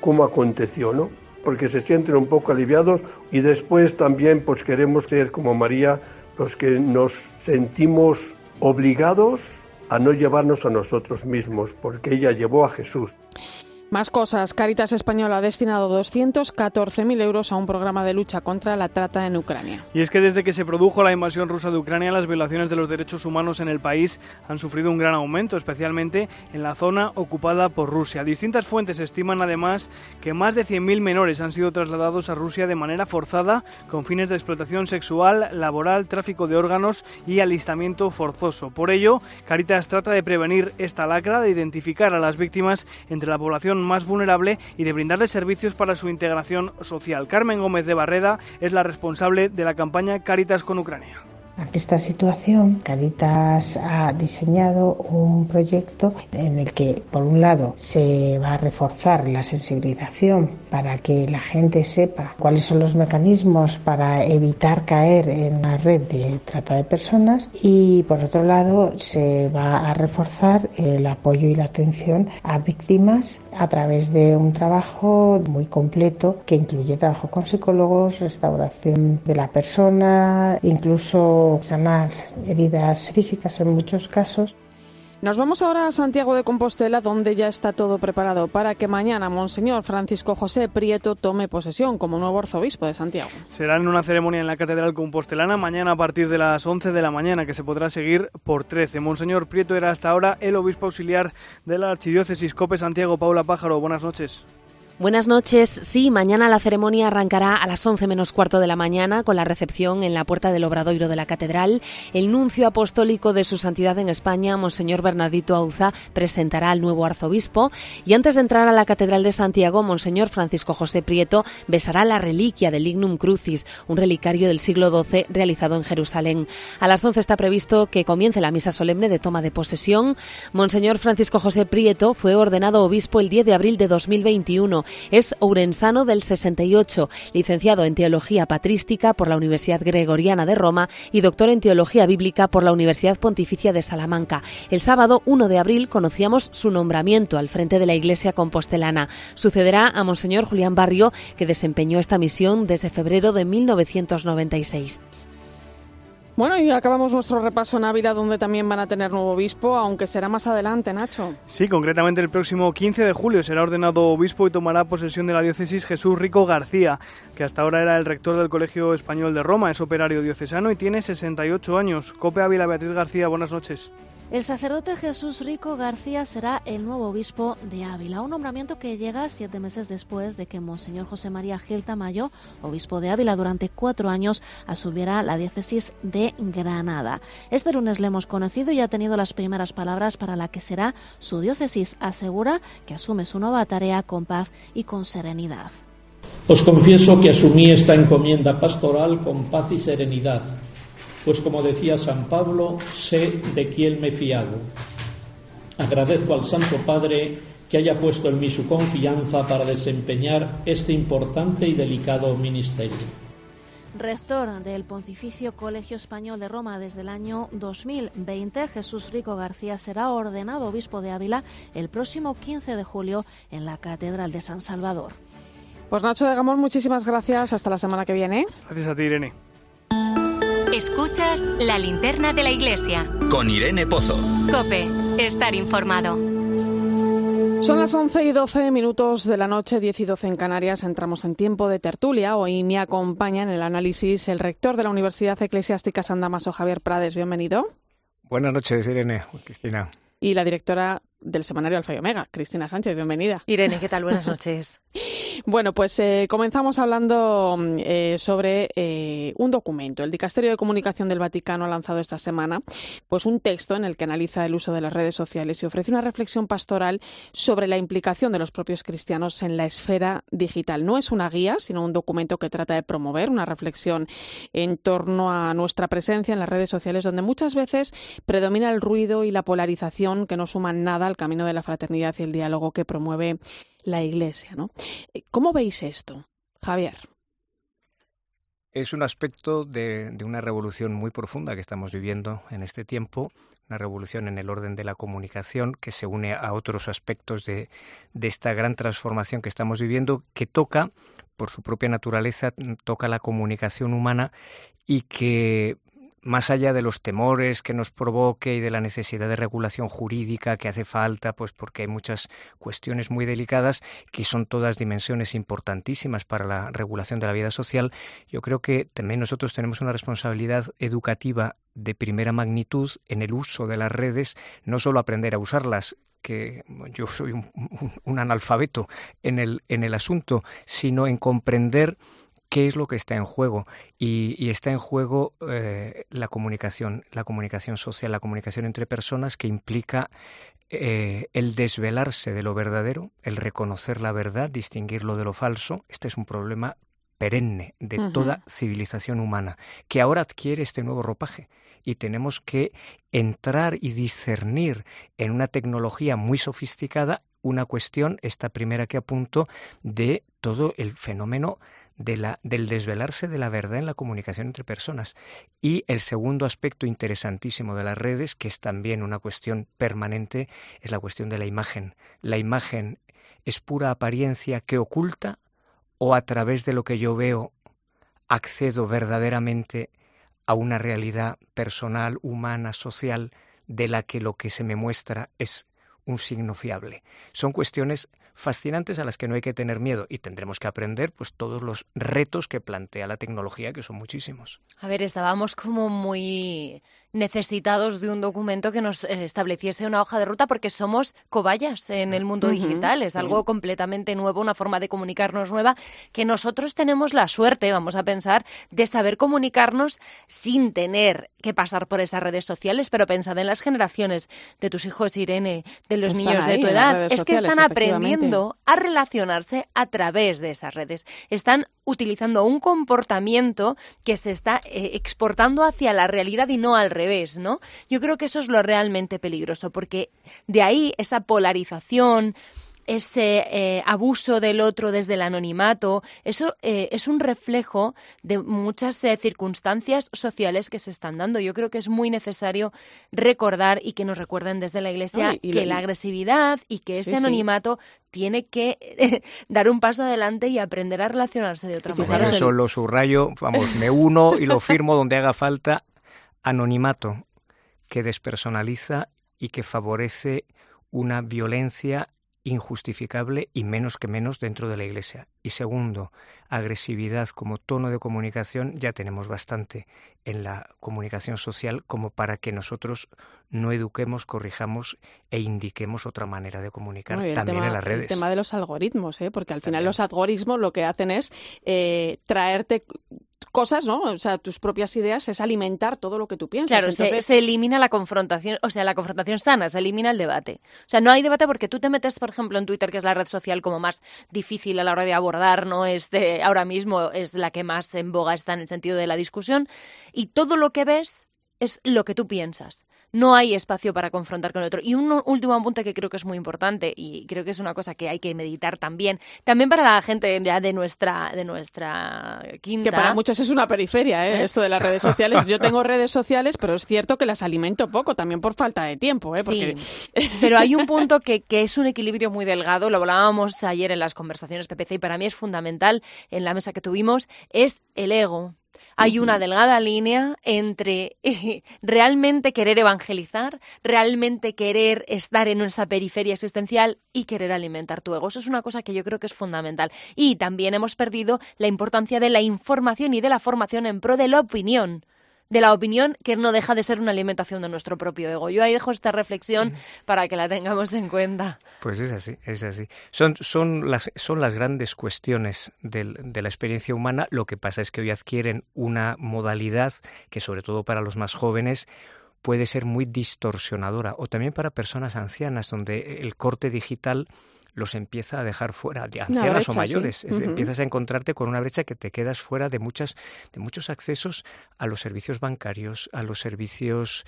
cómo aconteció, ¿no? Porque se sienten un poco aliviados y después también pues queremos ser como María los que nos sentimos obligados a no llevarnos a nosotros mismos, porque ella llevó a Jesús. Más cosas. Caritas Española ha destinado 214.000 euros a un programa de lucha contra la trata en Ucrania. Y es que desde que se produjo la invasión rusa de Ucrania, las violaciones de los derechos humanos en el país han sufrido un gran aumento, especialmente en la zona ocupada por Rusia. Distintas fuentes estiman además que más de 100.000 menores han sido trasladados a Rusia de manera forzada con fines de explotación sexual, laboral, tráfico de órganos y alistamiento forzoso. Por ello, Caritas trata de prevenir esta lacra, de identificar a las víctimas entre la población más vulnerable y de brindarles servicios para su integración social. Carmen Gómez de Barreda es la responsable de la campaña Caritas con Ucrania. Ante esta situación, Caritas ha diseñado un proyecto en el que, por un lado, se va a reforzar la sensibilización para que la gente sepa cuáles son los mecanismos para evitar caer en la red de trata de personas y, por otro lado, se va a reforzar el apoyo y la atención a víctimas a través de un trabajo muy completo que incluye trabajo con psicólogos, restauración de la persona, incluso sanar heridas físicas en muchos casos. Nos vamos ahora a Santiago de Compostela, donde ya está todo preparado para que mañana Monseñor Francisco José Prieto tome posesión como nuevo arzobispo de Santiago. Será en una ceremonia en la Catedral Compostelana mañana a partir de las 11 de la mañana, que se podrá seguir por 13. Monseñor Prieto era hasta ahora el obispo auxiliar de la Archidiócesis Cope Santiago. Paula Pájaro, buenas noches. Buenas noches. Sí, mañana la ceremonia arrancará a las 11 menos cuarto de la mañana con la recepción en la puerta del Obradoiro de la Catedral. El nuncio apostólico de su santidad en España, Monseñor Bernardito Auza, presentará al nuevo arzobispo. Y antes de entrar a la Catedral de Santiago, Monseñor Francisco José Prieto besará la reliquia del Lignum Crucis, un relicario del siglo XII realizado en Jerusalén. A las 11 está previsto que comience la misa solemne de toma de posesión. Monseñor Francisco José Prieto fue ordenado obispo el 10 de abril de 2021 es ourensano del 68, licenciado en Teología Patrística por la Universidad Gregoriana de Roma y doctor en Teología Bíblica por la Universidad Pontificia de Salamanca. El sábado 1 de abril conocíamos su nombramiento al frente de la Iglesia Compostelana. Sucederá a Monseñor Julián Barrio, que desempeñó esta misión desde febrero de 1996. Bueno, y acabamos nuestro repaso en Ávila, donde también van a tener nuevo obispo, aunque será más adelante, Nacho. Sí, concretamente el próximo 15 de julio será ordenado obispo y tomará posesión de la diócesis Jesús Rico García, que hasta ahora era el rector del Colegio Español de Roma, es operario diocesano y tiene 68 años. Cope Ávila, Beatriz García, buenas noches. El sacerdote Jesús Rico García será el nuevo obispo de Ávila, un nombramiento que llega siete meses después de que Monseñor José María Gil Tamayo, obispo de Ávila durante cuatro años, asumiera la diócesis de Granada. Este lunes le hemos conocido y ha tenido las primeras palabras para la que será su diócesis. Asegura que asume su nueva tarea con paz y con serenidad. Os confieso que asumí esta encomienda pastoral con paz y serenidad pues como decía San Pablo, sé de quién me he fiado. Agradezco al Santo Padre que haya puesto en mí su confianza para desempeñar este importante y delicado ministerio. Rector del Pontificio Colegio Español de Roma desde el año 2020, Jesús Rico García será ordenado obispo de Ávila el próximo 15 de julio en la Catedral de San Salvador. Pues Nacho de Gamón, muchísimas gracias. Hasta la semana que viene. Gracias a ti, Irene. Escuchas la linterna de la iglesia. Con Irene Pozo. Cope, estar informado. Son las 11 y 12 minutos de la noche, 10 y 12 en Canarias. Entramos en tiempo de tertulia. Hoy me acompaña en el análisis el rector de la Universidad Eclesiástica San Damaso, Javier Prades. Bienvenido. Buenas noches, Irene. Cristina. Y la directora del semanario Alfa y Omega, Cristina Sánchez, bienvenida. Irene, ¿qué tal? Buenas noches. Bueno, pues eh, comenzamos hablando eh, sobre eh, un documento. El Dicasterio de Comunicación del Vaticano ha lanzado esta semana pues un texto en el que analiza el uso de las redes sociales y ofrece una reflexión pastoral sobre la implicación de los propios cristianos en la esfera digital. No es una guía, sino un documento que trata de promover una reflexión en torno a nuestra presencia en las redes sociales, donde muchas veces predomina el ruido y la polarización que no suman nada al camino de la fraternidad y el diálogo que promueve la Iglesia. ¿no? Eh, ¿Cómo veis esto, Javier? Es un aspecto de, una revolución muy profunda que estamos viviendo en este tiempo, una revolución en el orden de la comunicación que se une a otros aspectos de, de esta gran transformación que estamos viviendo, que toca, por su propia naturaleza, toca la comunicación humana y que más allá de los temores que nos provoque y de la necesidad de regulación jurídica que hace falta, pues porque hay muchas cuestiones muy delicadas que son todas dimensiones importantísimas para la regulación de la vida social, yo creo que también nosotros tenemos una responsabilidad educativa de primera magnitud en el uso de las redes, no solo aprender a usarlas, que yo soy un, analfabeto en el, en el asunto, sino en comprender qué es lo que está en juego. Y, está en juego eh, la comunicación, la comunicación social, la comunicación entre personas que implica eh, el desvelarse de lo verdadero, el reconocer la verdad, distinguirlo de lo falso. Este es un problema perenne de toda civilización humana, que ahora adquiere este nuevo ropaje y tenemos que entrar y discernir en una tecnología muy sofisticada una cuestión, esta primera que apunto, de todo el fenómeno de la, del desvelarse de la verdad en la comunicación entre personas. Y el segundo aspecto interesantísimo de las redes, que es también una cuestión permanente, es la cuestión de la imagen. La imagen es pura apariencia que oculta o a través de lo que yo veo accedo verdaderamente a una realidad personal, humana, social, de la que lo que se me muestra es un signo fiable. Son cuestiones fascinantes a las que no hay que tener miedo y tendremos que aprender pues todos los retos que plantea la tecnología, que son muchísimos. A ver, estábamos como muy necesitados de un documento que nos eh, estableciese una hoja de ruta porque somos cobayas en el mundo digital, es algo completamente nuevo, una forma de comunicarnos nueva que nosotros tenemos la suerte, vamos a pensar, de saber comunicarnos sin tener que pasar por esas redes sociales, pero pensad en las generaciones de tus hijos, Irene, de los niños de tu edad, es que están aprendiendo a relacionarse a través de esas redes. Están utilizando un comportamiento que se está eh, exportando hacia la realidad y no al revés, ¿no? Yo creo que eso es lo realmente peligroso, porque de ahí esa polarización, ese eh, abuso del otro desde el anonimato, eso eh, es un reflejo de muchas eh, circunstancias sociales que se están dando. Yo creo que es muy necesario recordar y que nos recuerden desde la Iglesia que la agresividad y que ese anonimato tiene que dar un paso adelante y aprender a relacionarse de otra manera. Eso lo subrayo, vamos, me uno y lo firmo donde haga falta anonimato que despersonaliza y que favorece una violencia injustificable y menos que menos dentro de la Iglesia. Y segundo, agresividad como tono de comunicación ya tenemos bastante en la comunicación social como para que nosotros no eduquemos, corrijamos e indiquemos otra manera de comunicar también en las redes. El tema de los algoritmos, ¿eh? porque al final los algoritmos lo que hacen es eh, traerte cosas, ¿no? O sea, tus propias ideas es alimentar todo lo que tú piensas. Claro, se, elimina la confrontación, o sea, la confrontación sana, se elimina el debate. O sea, no hay debate porque tú te metes, por ejemplo, en Twitter, que es la red social como más difícil a la hora de abordar, ¿no? Es de, ahora mismo es la que más en boga está en el sentido de la discusión, y todo lo que ves es lo que tú piensas no hay espacio para confrontar con el otro. Y un último apunte que creo que es muy importante y creo que es una cosa que hay que meditar también, también para la gente ya de nuestra, de nuestra quinta. Que para muchos es una periferia, ¿eh? ¿Eh? esto de las redes sociales. Yo tengo redes sociales, pero es cierto que las alimento poco, también por falta de tiempo. ¿eh? Porque... Sí, pero hay un punto que, que es un equilibrio muy delgado, lo hablábamos ayer en las conversaciones PPC y para mí es fundamental en la mesa que tuvimos, es el ego. Hay una delgada línea entre realmente querer evangelizar, realmente querer estar en esa periferia existencial y querer alimentar tu ego. Eso es una cosa que yo creo que es fundamental. Y también hemos perdido la importancia de la información y de la formación en pro de la opinión de la opinión que no deja de ser una alimentación de nuestro propio ego. Yo ahí dejo esta reflexión para que la tengamos en cuenta. Pues es así, es así. Son, son, las, son las grandes cuestiones del, de la experiencia humana. Lo que pasa es que hoy adquieren una modalidad que, sobre todo para los más jóvenes, puede ser muy distorsionadora, o también para personas ancianas, donde el corte digital los empieza a dejar fuera, de ancianas o mayores. Empiezas a encontrarte con una brecha que te quedas fuera de muchas, de muchos accesos a los servicios bancarios, a los servicios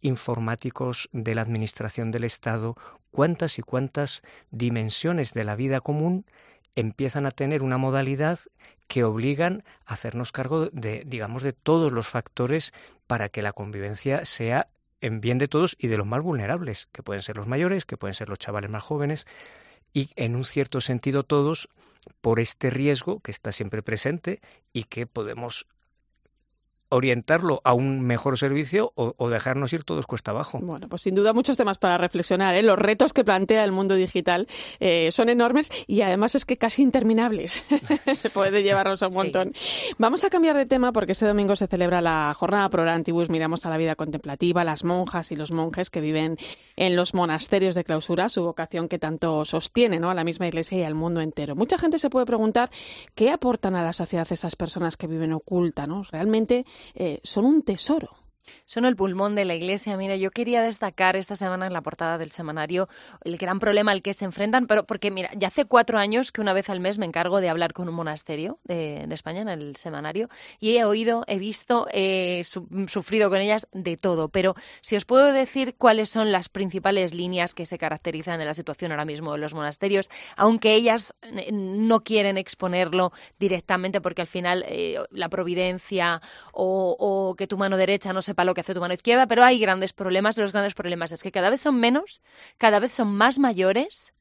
informáticos de la administración del Estado, cuántas y cuántas dimensiones de la vida común empiezan a tener una modalidad que obligan a hacernos cargo de, digamos, de todos los factores para que la convivencia sea en bien de todos y de los más vulnerables, que pueden ser los mayores, que pueden ser los chavales más jóvenes y en un cierto sentido todos por este riesgo que está siempre presente y que podemos orientarlo a un mejor servicio o, dejarnos ir todos cuesta abajo. Bueno, pues sin duda muchos temas para reflexionar. ¿eh? Los retos que plantea el mundo digital eh, son enormes y además es que casi interminables. se puede llevarnos a un montón. Vamos a cambiar de tema porque este domingo se celebra la jornada Pro Orantibus. Miramos a la vida contemplativa, las monjas y los monjes que viven en los monasterios de clausura, su vocación que tanto sostiene ¿no? a la misma iglesia y al mundo entero. Mucha gente se puede preguntar qué aportan a la sociedad esas personas que viven oculta, ¿no? Realmente eh, son un tesoro. Son el pulmón de la Iglesia. Mira, yo quería destacar esta semana en la portada del semanario el gran problema al que se enfrentan, pero porque, mira, ya hace cuatro años que una vez al mes me encargo de hablar con un monasterio de, España en el semanario y he oído, he visto, he sufrido con ellas de todo. Pero si os puedo decir cuáles son las principales líneas que se caracterizan en la situación ahora mismo de los monasterios, aunque ellas no quieren exponerlo directamente porque al final eh, la providencia o, o que tu mano derecha no sepa lo que hace tu mano izquierda, pero hay grandes problemas los grandes problemas. Es que cada vez son menos, cada vez son más mayores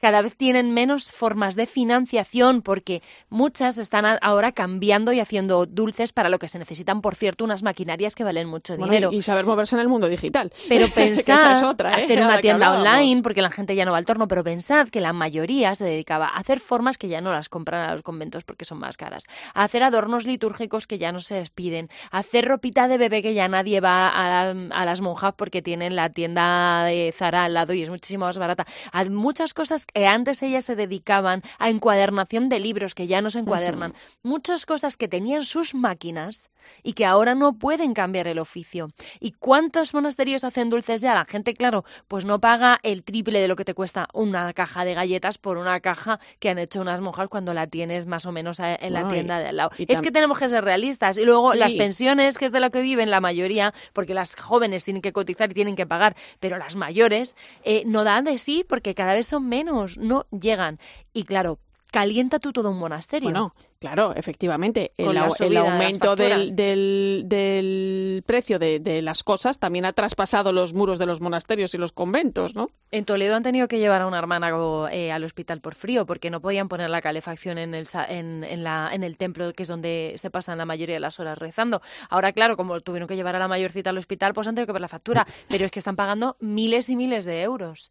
cada vez tienen menos formas de financiación porque muchas están ahora cambiando y haciendo dulces para lo que se necesitan, por cierto, unas maquinarias que valen mucho dinero. Y saber moverse en el mundo digital. Pero pensad ¿eh? hacer una tienda online porque la gente ya no va al torno, pero pensad que la mayoría se dedicaba a hacer formas que ya no las compran a los conventos porque son más caras, a hacer adornos litúrgicos que ya no se despiden, a hacer ropita de bebé que ya nadie va a, a las monjas porque tienen la tienda de Zara al lado y es muchísimo más barata, a muchas cosas que antes ellas se dedicaban a encuadernación de libros que ya no se encuadernan, muchas cosas que tenían sus máquinas y que ahora no pueden cambiar el oficio. ¿Y cuántos monasterios hacen dulces ya? La gente, claro, pues no paga el triple de lo que te cuesta una caja de galletas por una caja que han hecho unas monjas cuando la tienes más o menos eh, en la tienda de al lado. Es que tenemos que ser realistas. Y luego las pensiones, que es de lo que viven la mayoría, porque las jóvenes tienen que cotizar y tienen que pagar, pero las mayores eh, no dan de sí porque cada vez son menos, no llegan. Y claro, calienta tú todo un monasterio. Bueno, claro, efectivamente. El, aumento del, del, precio de, las cosas también ha traspasado los muros de los monasterios y los conventos, ¿no? En Toledo han tenido que llevar a una hermana eh, al hospital por frío porque no podían poner la calefacción en el, en, en, la, en el templo, que es donde se pasan la mayoría de las horas rezando. Ahora, claro, como tuvieron que llevar a la mayorcita al hospital, pues han tenido que ver la factura. Pero es que están pagando miles y miles de euros.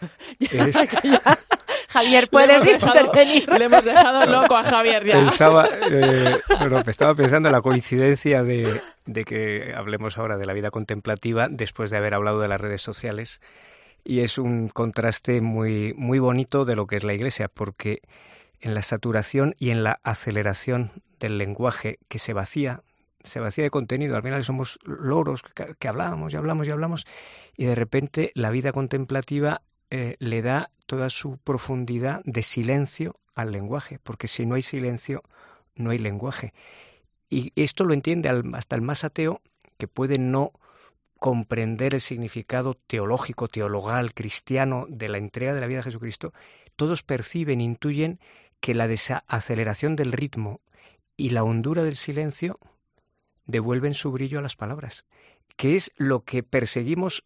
Javier, puedes intervenir. Le hemos dejado loco a Javier ya. Pensaba, eh, estaba pensando en la coincidencia de, que hablemos ahora de la vida contemplativa después de haber hablado de las redes sociales. Y es un contraste muy, muy bonito de lo que es la Iglesia, porque en la saturación y en la aceleración del lenguaje que se vacía, se vacía de contenido. Al final somos loros que, que hablamos y hablamos y hablamos, y de repente la vida contemplativa eh, le da toda su profundidad de silencio al lenguaje, porque si no hay silencio, no hay lenguaje. Y esto lo entiende hasta el más ateo, que puede no comprender el significado teológico, teologal, cristiano de la entrega de la vida de Jesucristo, todos perciben, intuyen que la desaceleración del ritmo y la hondura del silencio devuelven su brillo a las palabras, que es lo que perseguimos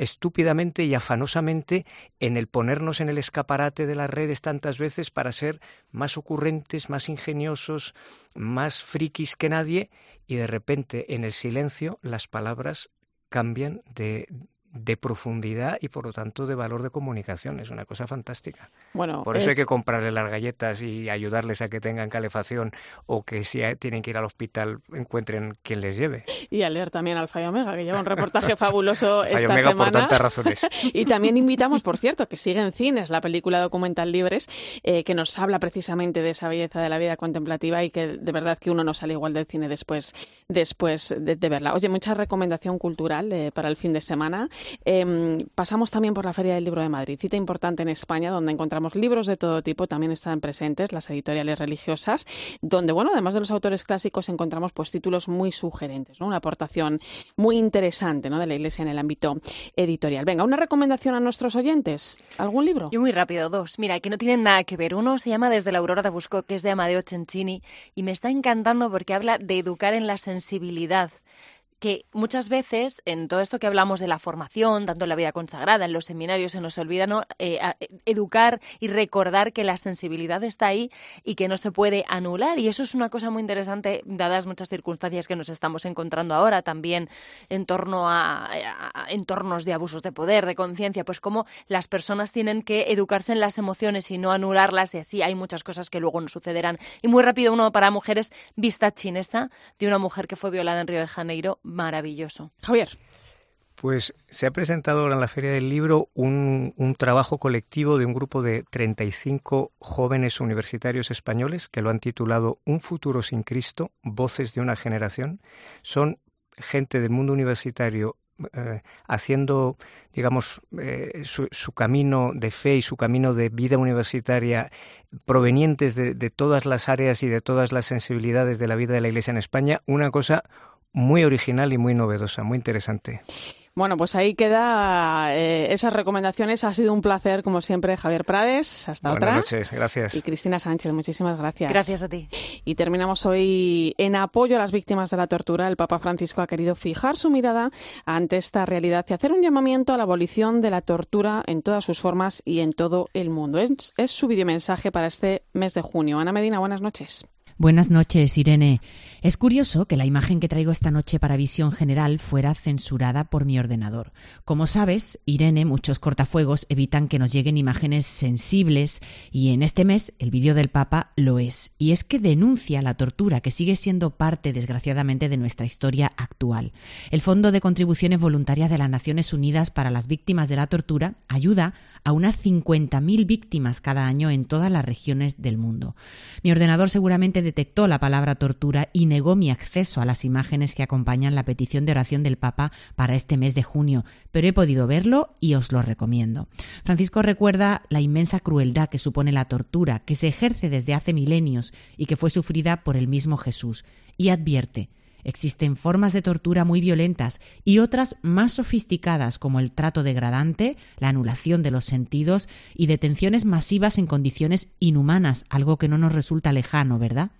estúpidamente y afanosamente en el ponernos en el escaparate de las redes tantas veces para ser más ocurrentes, más ingeniosos, más frikis que nadie, y de repente en el silencio las palabras cambian de, de profundidad y por lo tanto de valor de comunicación. Es una cosa fantástica. Bueno, por eso hay que comprarle las galletas y ayudarles a que tengan calefacción o que si tienen que ir al hospital encuentren quien les lleve. Y a leer también al Fay Omega, que lleva un reportaje fabuloso esta Omega semana. por tantas razones. y también invitamos, por cierto, que sigue en cines la película documental Libres, eh, que nos habla precisamente de esa belleza de la vida contemplativa y que de verdad que uno no sale igual del cine después, después de, verla. Oye, mucha recomendación cultural eh, para el fin de semana. Em, pasamos también por la Feria del Libro de Madrid, cita importante en España, donde encontramos libros de todo tipo, también están presentes las editoriales religiosas, donde, bueno, además de los autores clásicos, encontramos pues títulos muy sugerentes, ¿no? Una aportación muy interesante, ¿no? De la Iglesia en el ámbito editorial. Venga, una recomendación a nuestros oyentes. ¿Algún libro? Yo muy rápido, dos. Mira, que no tienen nada que ver. Uno se llama Desde la Aurora de Busco, que es de Amadeo Cencini, y me está encantando porque habla de educar en la sensibilidad que muchas veces en todo esto que hablamos de la formación, tanto en la vida consagrada, en los seminarios, se nos olvida ¿no? Eh, educar y recordar que la sensibilidad está ahí y que no se puede anular. Y eso es una cosa muy interesante, dadas muchas circunstancias que nos estamos encontrando ahora, también en torno a, entornos de abusos de poder, de conciencia, pues cómo las personas tienen que educarse en las emociones y no anularlas, y así hay muchas cosas que luego no sucederán. Y muy rápido, uno para mujeres, vista chinesa de una mujer que fue violada en Río de Janeiro, maravilloso. Javier. Pues se ha presentado ahora en la Feria del Libro un, un, trabajo colectivo de un grupo de 35 jóvenes universitarios españoles que lo han titulado Un futuro sin Cristo, Voces de una generación. Son gente del mundo universitario eh, haciendo, digamos, eh, su, su, camino de fe y su camino de vida universitaria provenientes de, de todas las áreas y de todas las sensibilidades de la vida de la Iglesia en España, una cosa muy original y muy novedosa, muy interesante. Bueno, pues ahí queda eh, esas recomendaciones. Ha sido un placer, como siempre, Javier Prades. Hasta otra. Buenas noches, gracias. Y Cristina Sánchez, muchísimas gracias. Gracias a ti. Y terminamos hoy en apoyo a las víctimas de la tortura. El Papa Francisco ha querido fijar su mirada ante esta realidad y hacer un llamamiento a la abolición de la tortura en todas sus formas y en todo el mundo. Es, es su videomensaje para este mes de junio. Ana Medina, buenas noches. Buenas noches, Irene. Es curioso que la imagen que traigo esta noche para visión general fuera censurada por mi ordenador. Como sabes, Irene, muchos cortafuegos evitan que nos lleguen imágenes sensibles y en este mes el vídeo del Papa lo es. Y es que denuncia la tortura que sigue siendo parte, desgraciadamente, de nuestra historia actual. El Fondo de Contribuciones Voluntarias de las Naciones Unidas para las Víctimas de la Tortura ayuda a unas 50.000 víctimas cada año en todas las regiones del mundo. Mi ordenador seguramente detectó la palabra tortura y negó mi acceso a las imágenes que acompañan la petición de oración del Papa para este mes de junio, pero he podido verlo y os lo recomiendo. Francisco recuerda la inmensa crueldad que supone la tortura, que se ejerce desde hace milenios y que fue sufrida por el mismo Jesús, y advierte Existen formas de tortura muy violentas y otras más sofisticadas como el trato degradante, la anulación de los sentidos y detenciones masivas en condiciones inhumanas, algo que no nos resulta lejano, ¿verdad?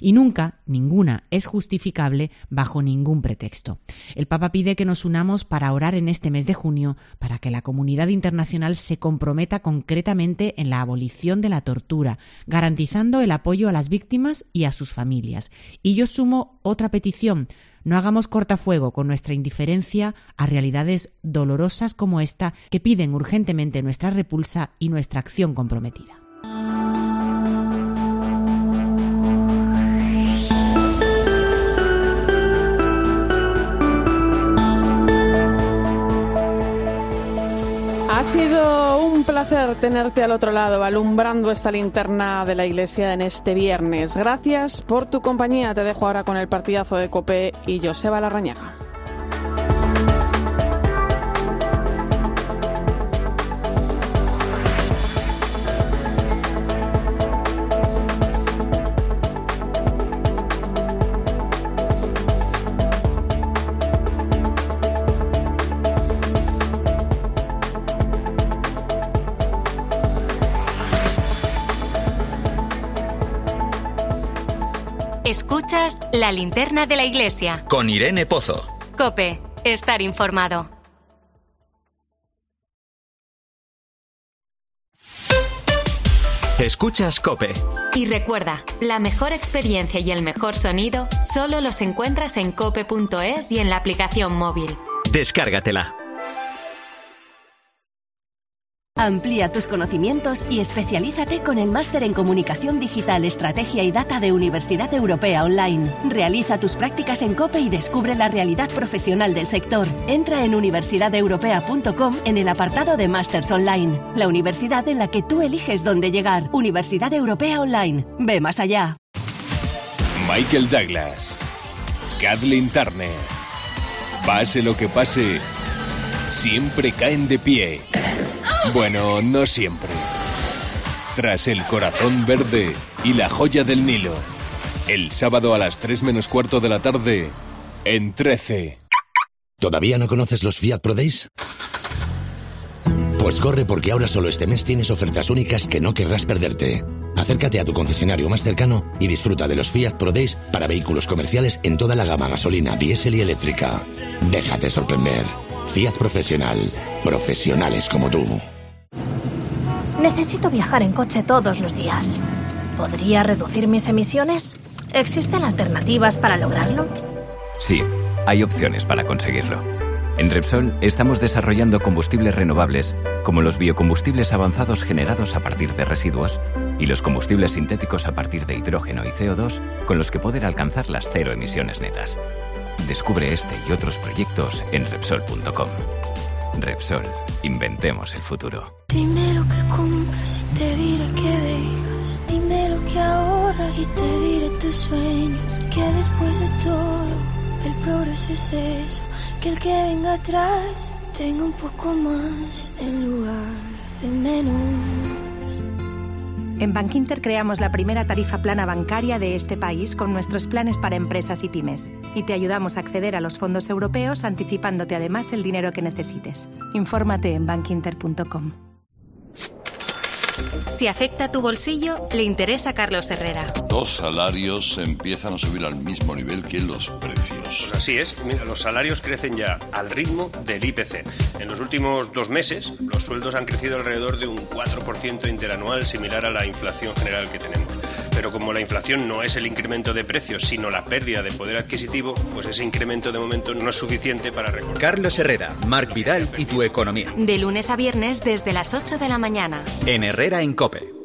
Y nunca, ninguna, es justificable bajo ningún pretexto. El Papa pide que nos unamos para orar en este mes de junio para que la comunidad internacional se comprometa concretamente en la abolición de la tortura, garantizando el apoyo a las víctimas y a sus familias. Y yo sumo otra petición no hagamos cortafuego con nuestra indiferencia a realidades dolorosas como esta que piden urgentemente nuestra repulsa y nuestra acción comprometida. Ha sido placer tenerte al otro lado, alumbrando esta linterna de la iglesia en este viernes. Gracias por tu compañía. Te dejo ahora con el partidazo de Cope y Joseba Larrañaga. La linterna de la iglesia. Con Irene Pozo. Cope, estar informado. Escuchas Cope. Y recuerda, la mejor experiencia y el mejor sonido solo los encuentras en cope.es y en la aplicación móvil. Descárgatela. Amplía tus conocimientos y especialízate con el máster en Comunicación Digital, Estrategia y Data de Universidad Europea Online. Realiza tus prácticas en COPE y descubre la realidad profesional del sector. Entra en universidadeuropea.com en el apartado de Masters Online, la universidad en la que tú eliges dónde llegar. Universidad Europea Online. Ve más allá. Michael Douglas. Kathleen Turner. Pase lo que pase, siempre caen de pie. Bueno, no siempre. Tras el corazón verde y la joya del Nilo. El sábado a las 3 menos cuarto de la tarde, en 13. ¿Todavía no conoces los Fiat Pro Days? Pues corre porque ahora solo este mes tienes ofertas únicas que no querrás perderte. Acércate a tu concesionario más cercano y disfruta de los Fiat Pro Days para vehículos comerciales en toda la gama gasolina, diésel y eléctrica. Déjate sorprender. Fiat Profesional. Profesionales como tú. Necesito viajar en coche todos los días. ¿Podría reducir mis emisiones? ¿Existen alternativas para lograrlo? Sí, hay opciones para conseguirlo. En Repsol estamos desarrollando combustibles renovables, como los biocombustibles avanzados generados a partir de residuos y los combustibles sintéticos a partir de hidrógeno y CO2, con los que poder alcanzar las cero emisiones netas. Descubre este y otros proyectos en Repsol.com. Repsol, inventemos el futuro. Dime lo que compras y te diré que dejas. Dime lo que ahorras y te diré tus sueños. Que después de todo, el progreso es eso. Que el que venga atrás tenga un poco más en lugar de menos. En Bankinter creamos la primera tarifa plana bancaria de este país con nuestros planes para empresas y pymes. Y te ayudamos a acceder a los fondos europeos anticipándote además el dinero que necesites. Infórmate en bankinter.com. Si afecta tu bolsillo, le interesa a Carlos Herrera. Los salarios empiezan a subir al mismo nivel que los precios. Pues así es. Mira, los salarios crecen ya al ritmo del IPC. En los últimos dos meses, los sueldos han crecido alrededor de un 4% interanual, similar a la inflación general que tenemos. Pero como la inflación no es el incremento de precios, sino la pérdida de poder adquisitivo, pues ese incremento de momento no es suficiente para recortar. Carlos Herrera, Marc Vidal y tu economía. De lunes a viernes desde las 8 de la mañana. En Herrera en Cope.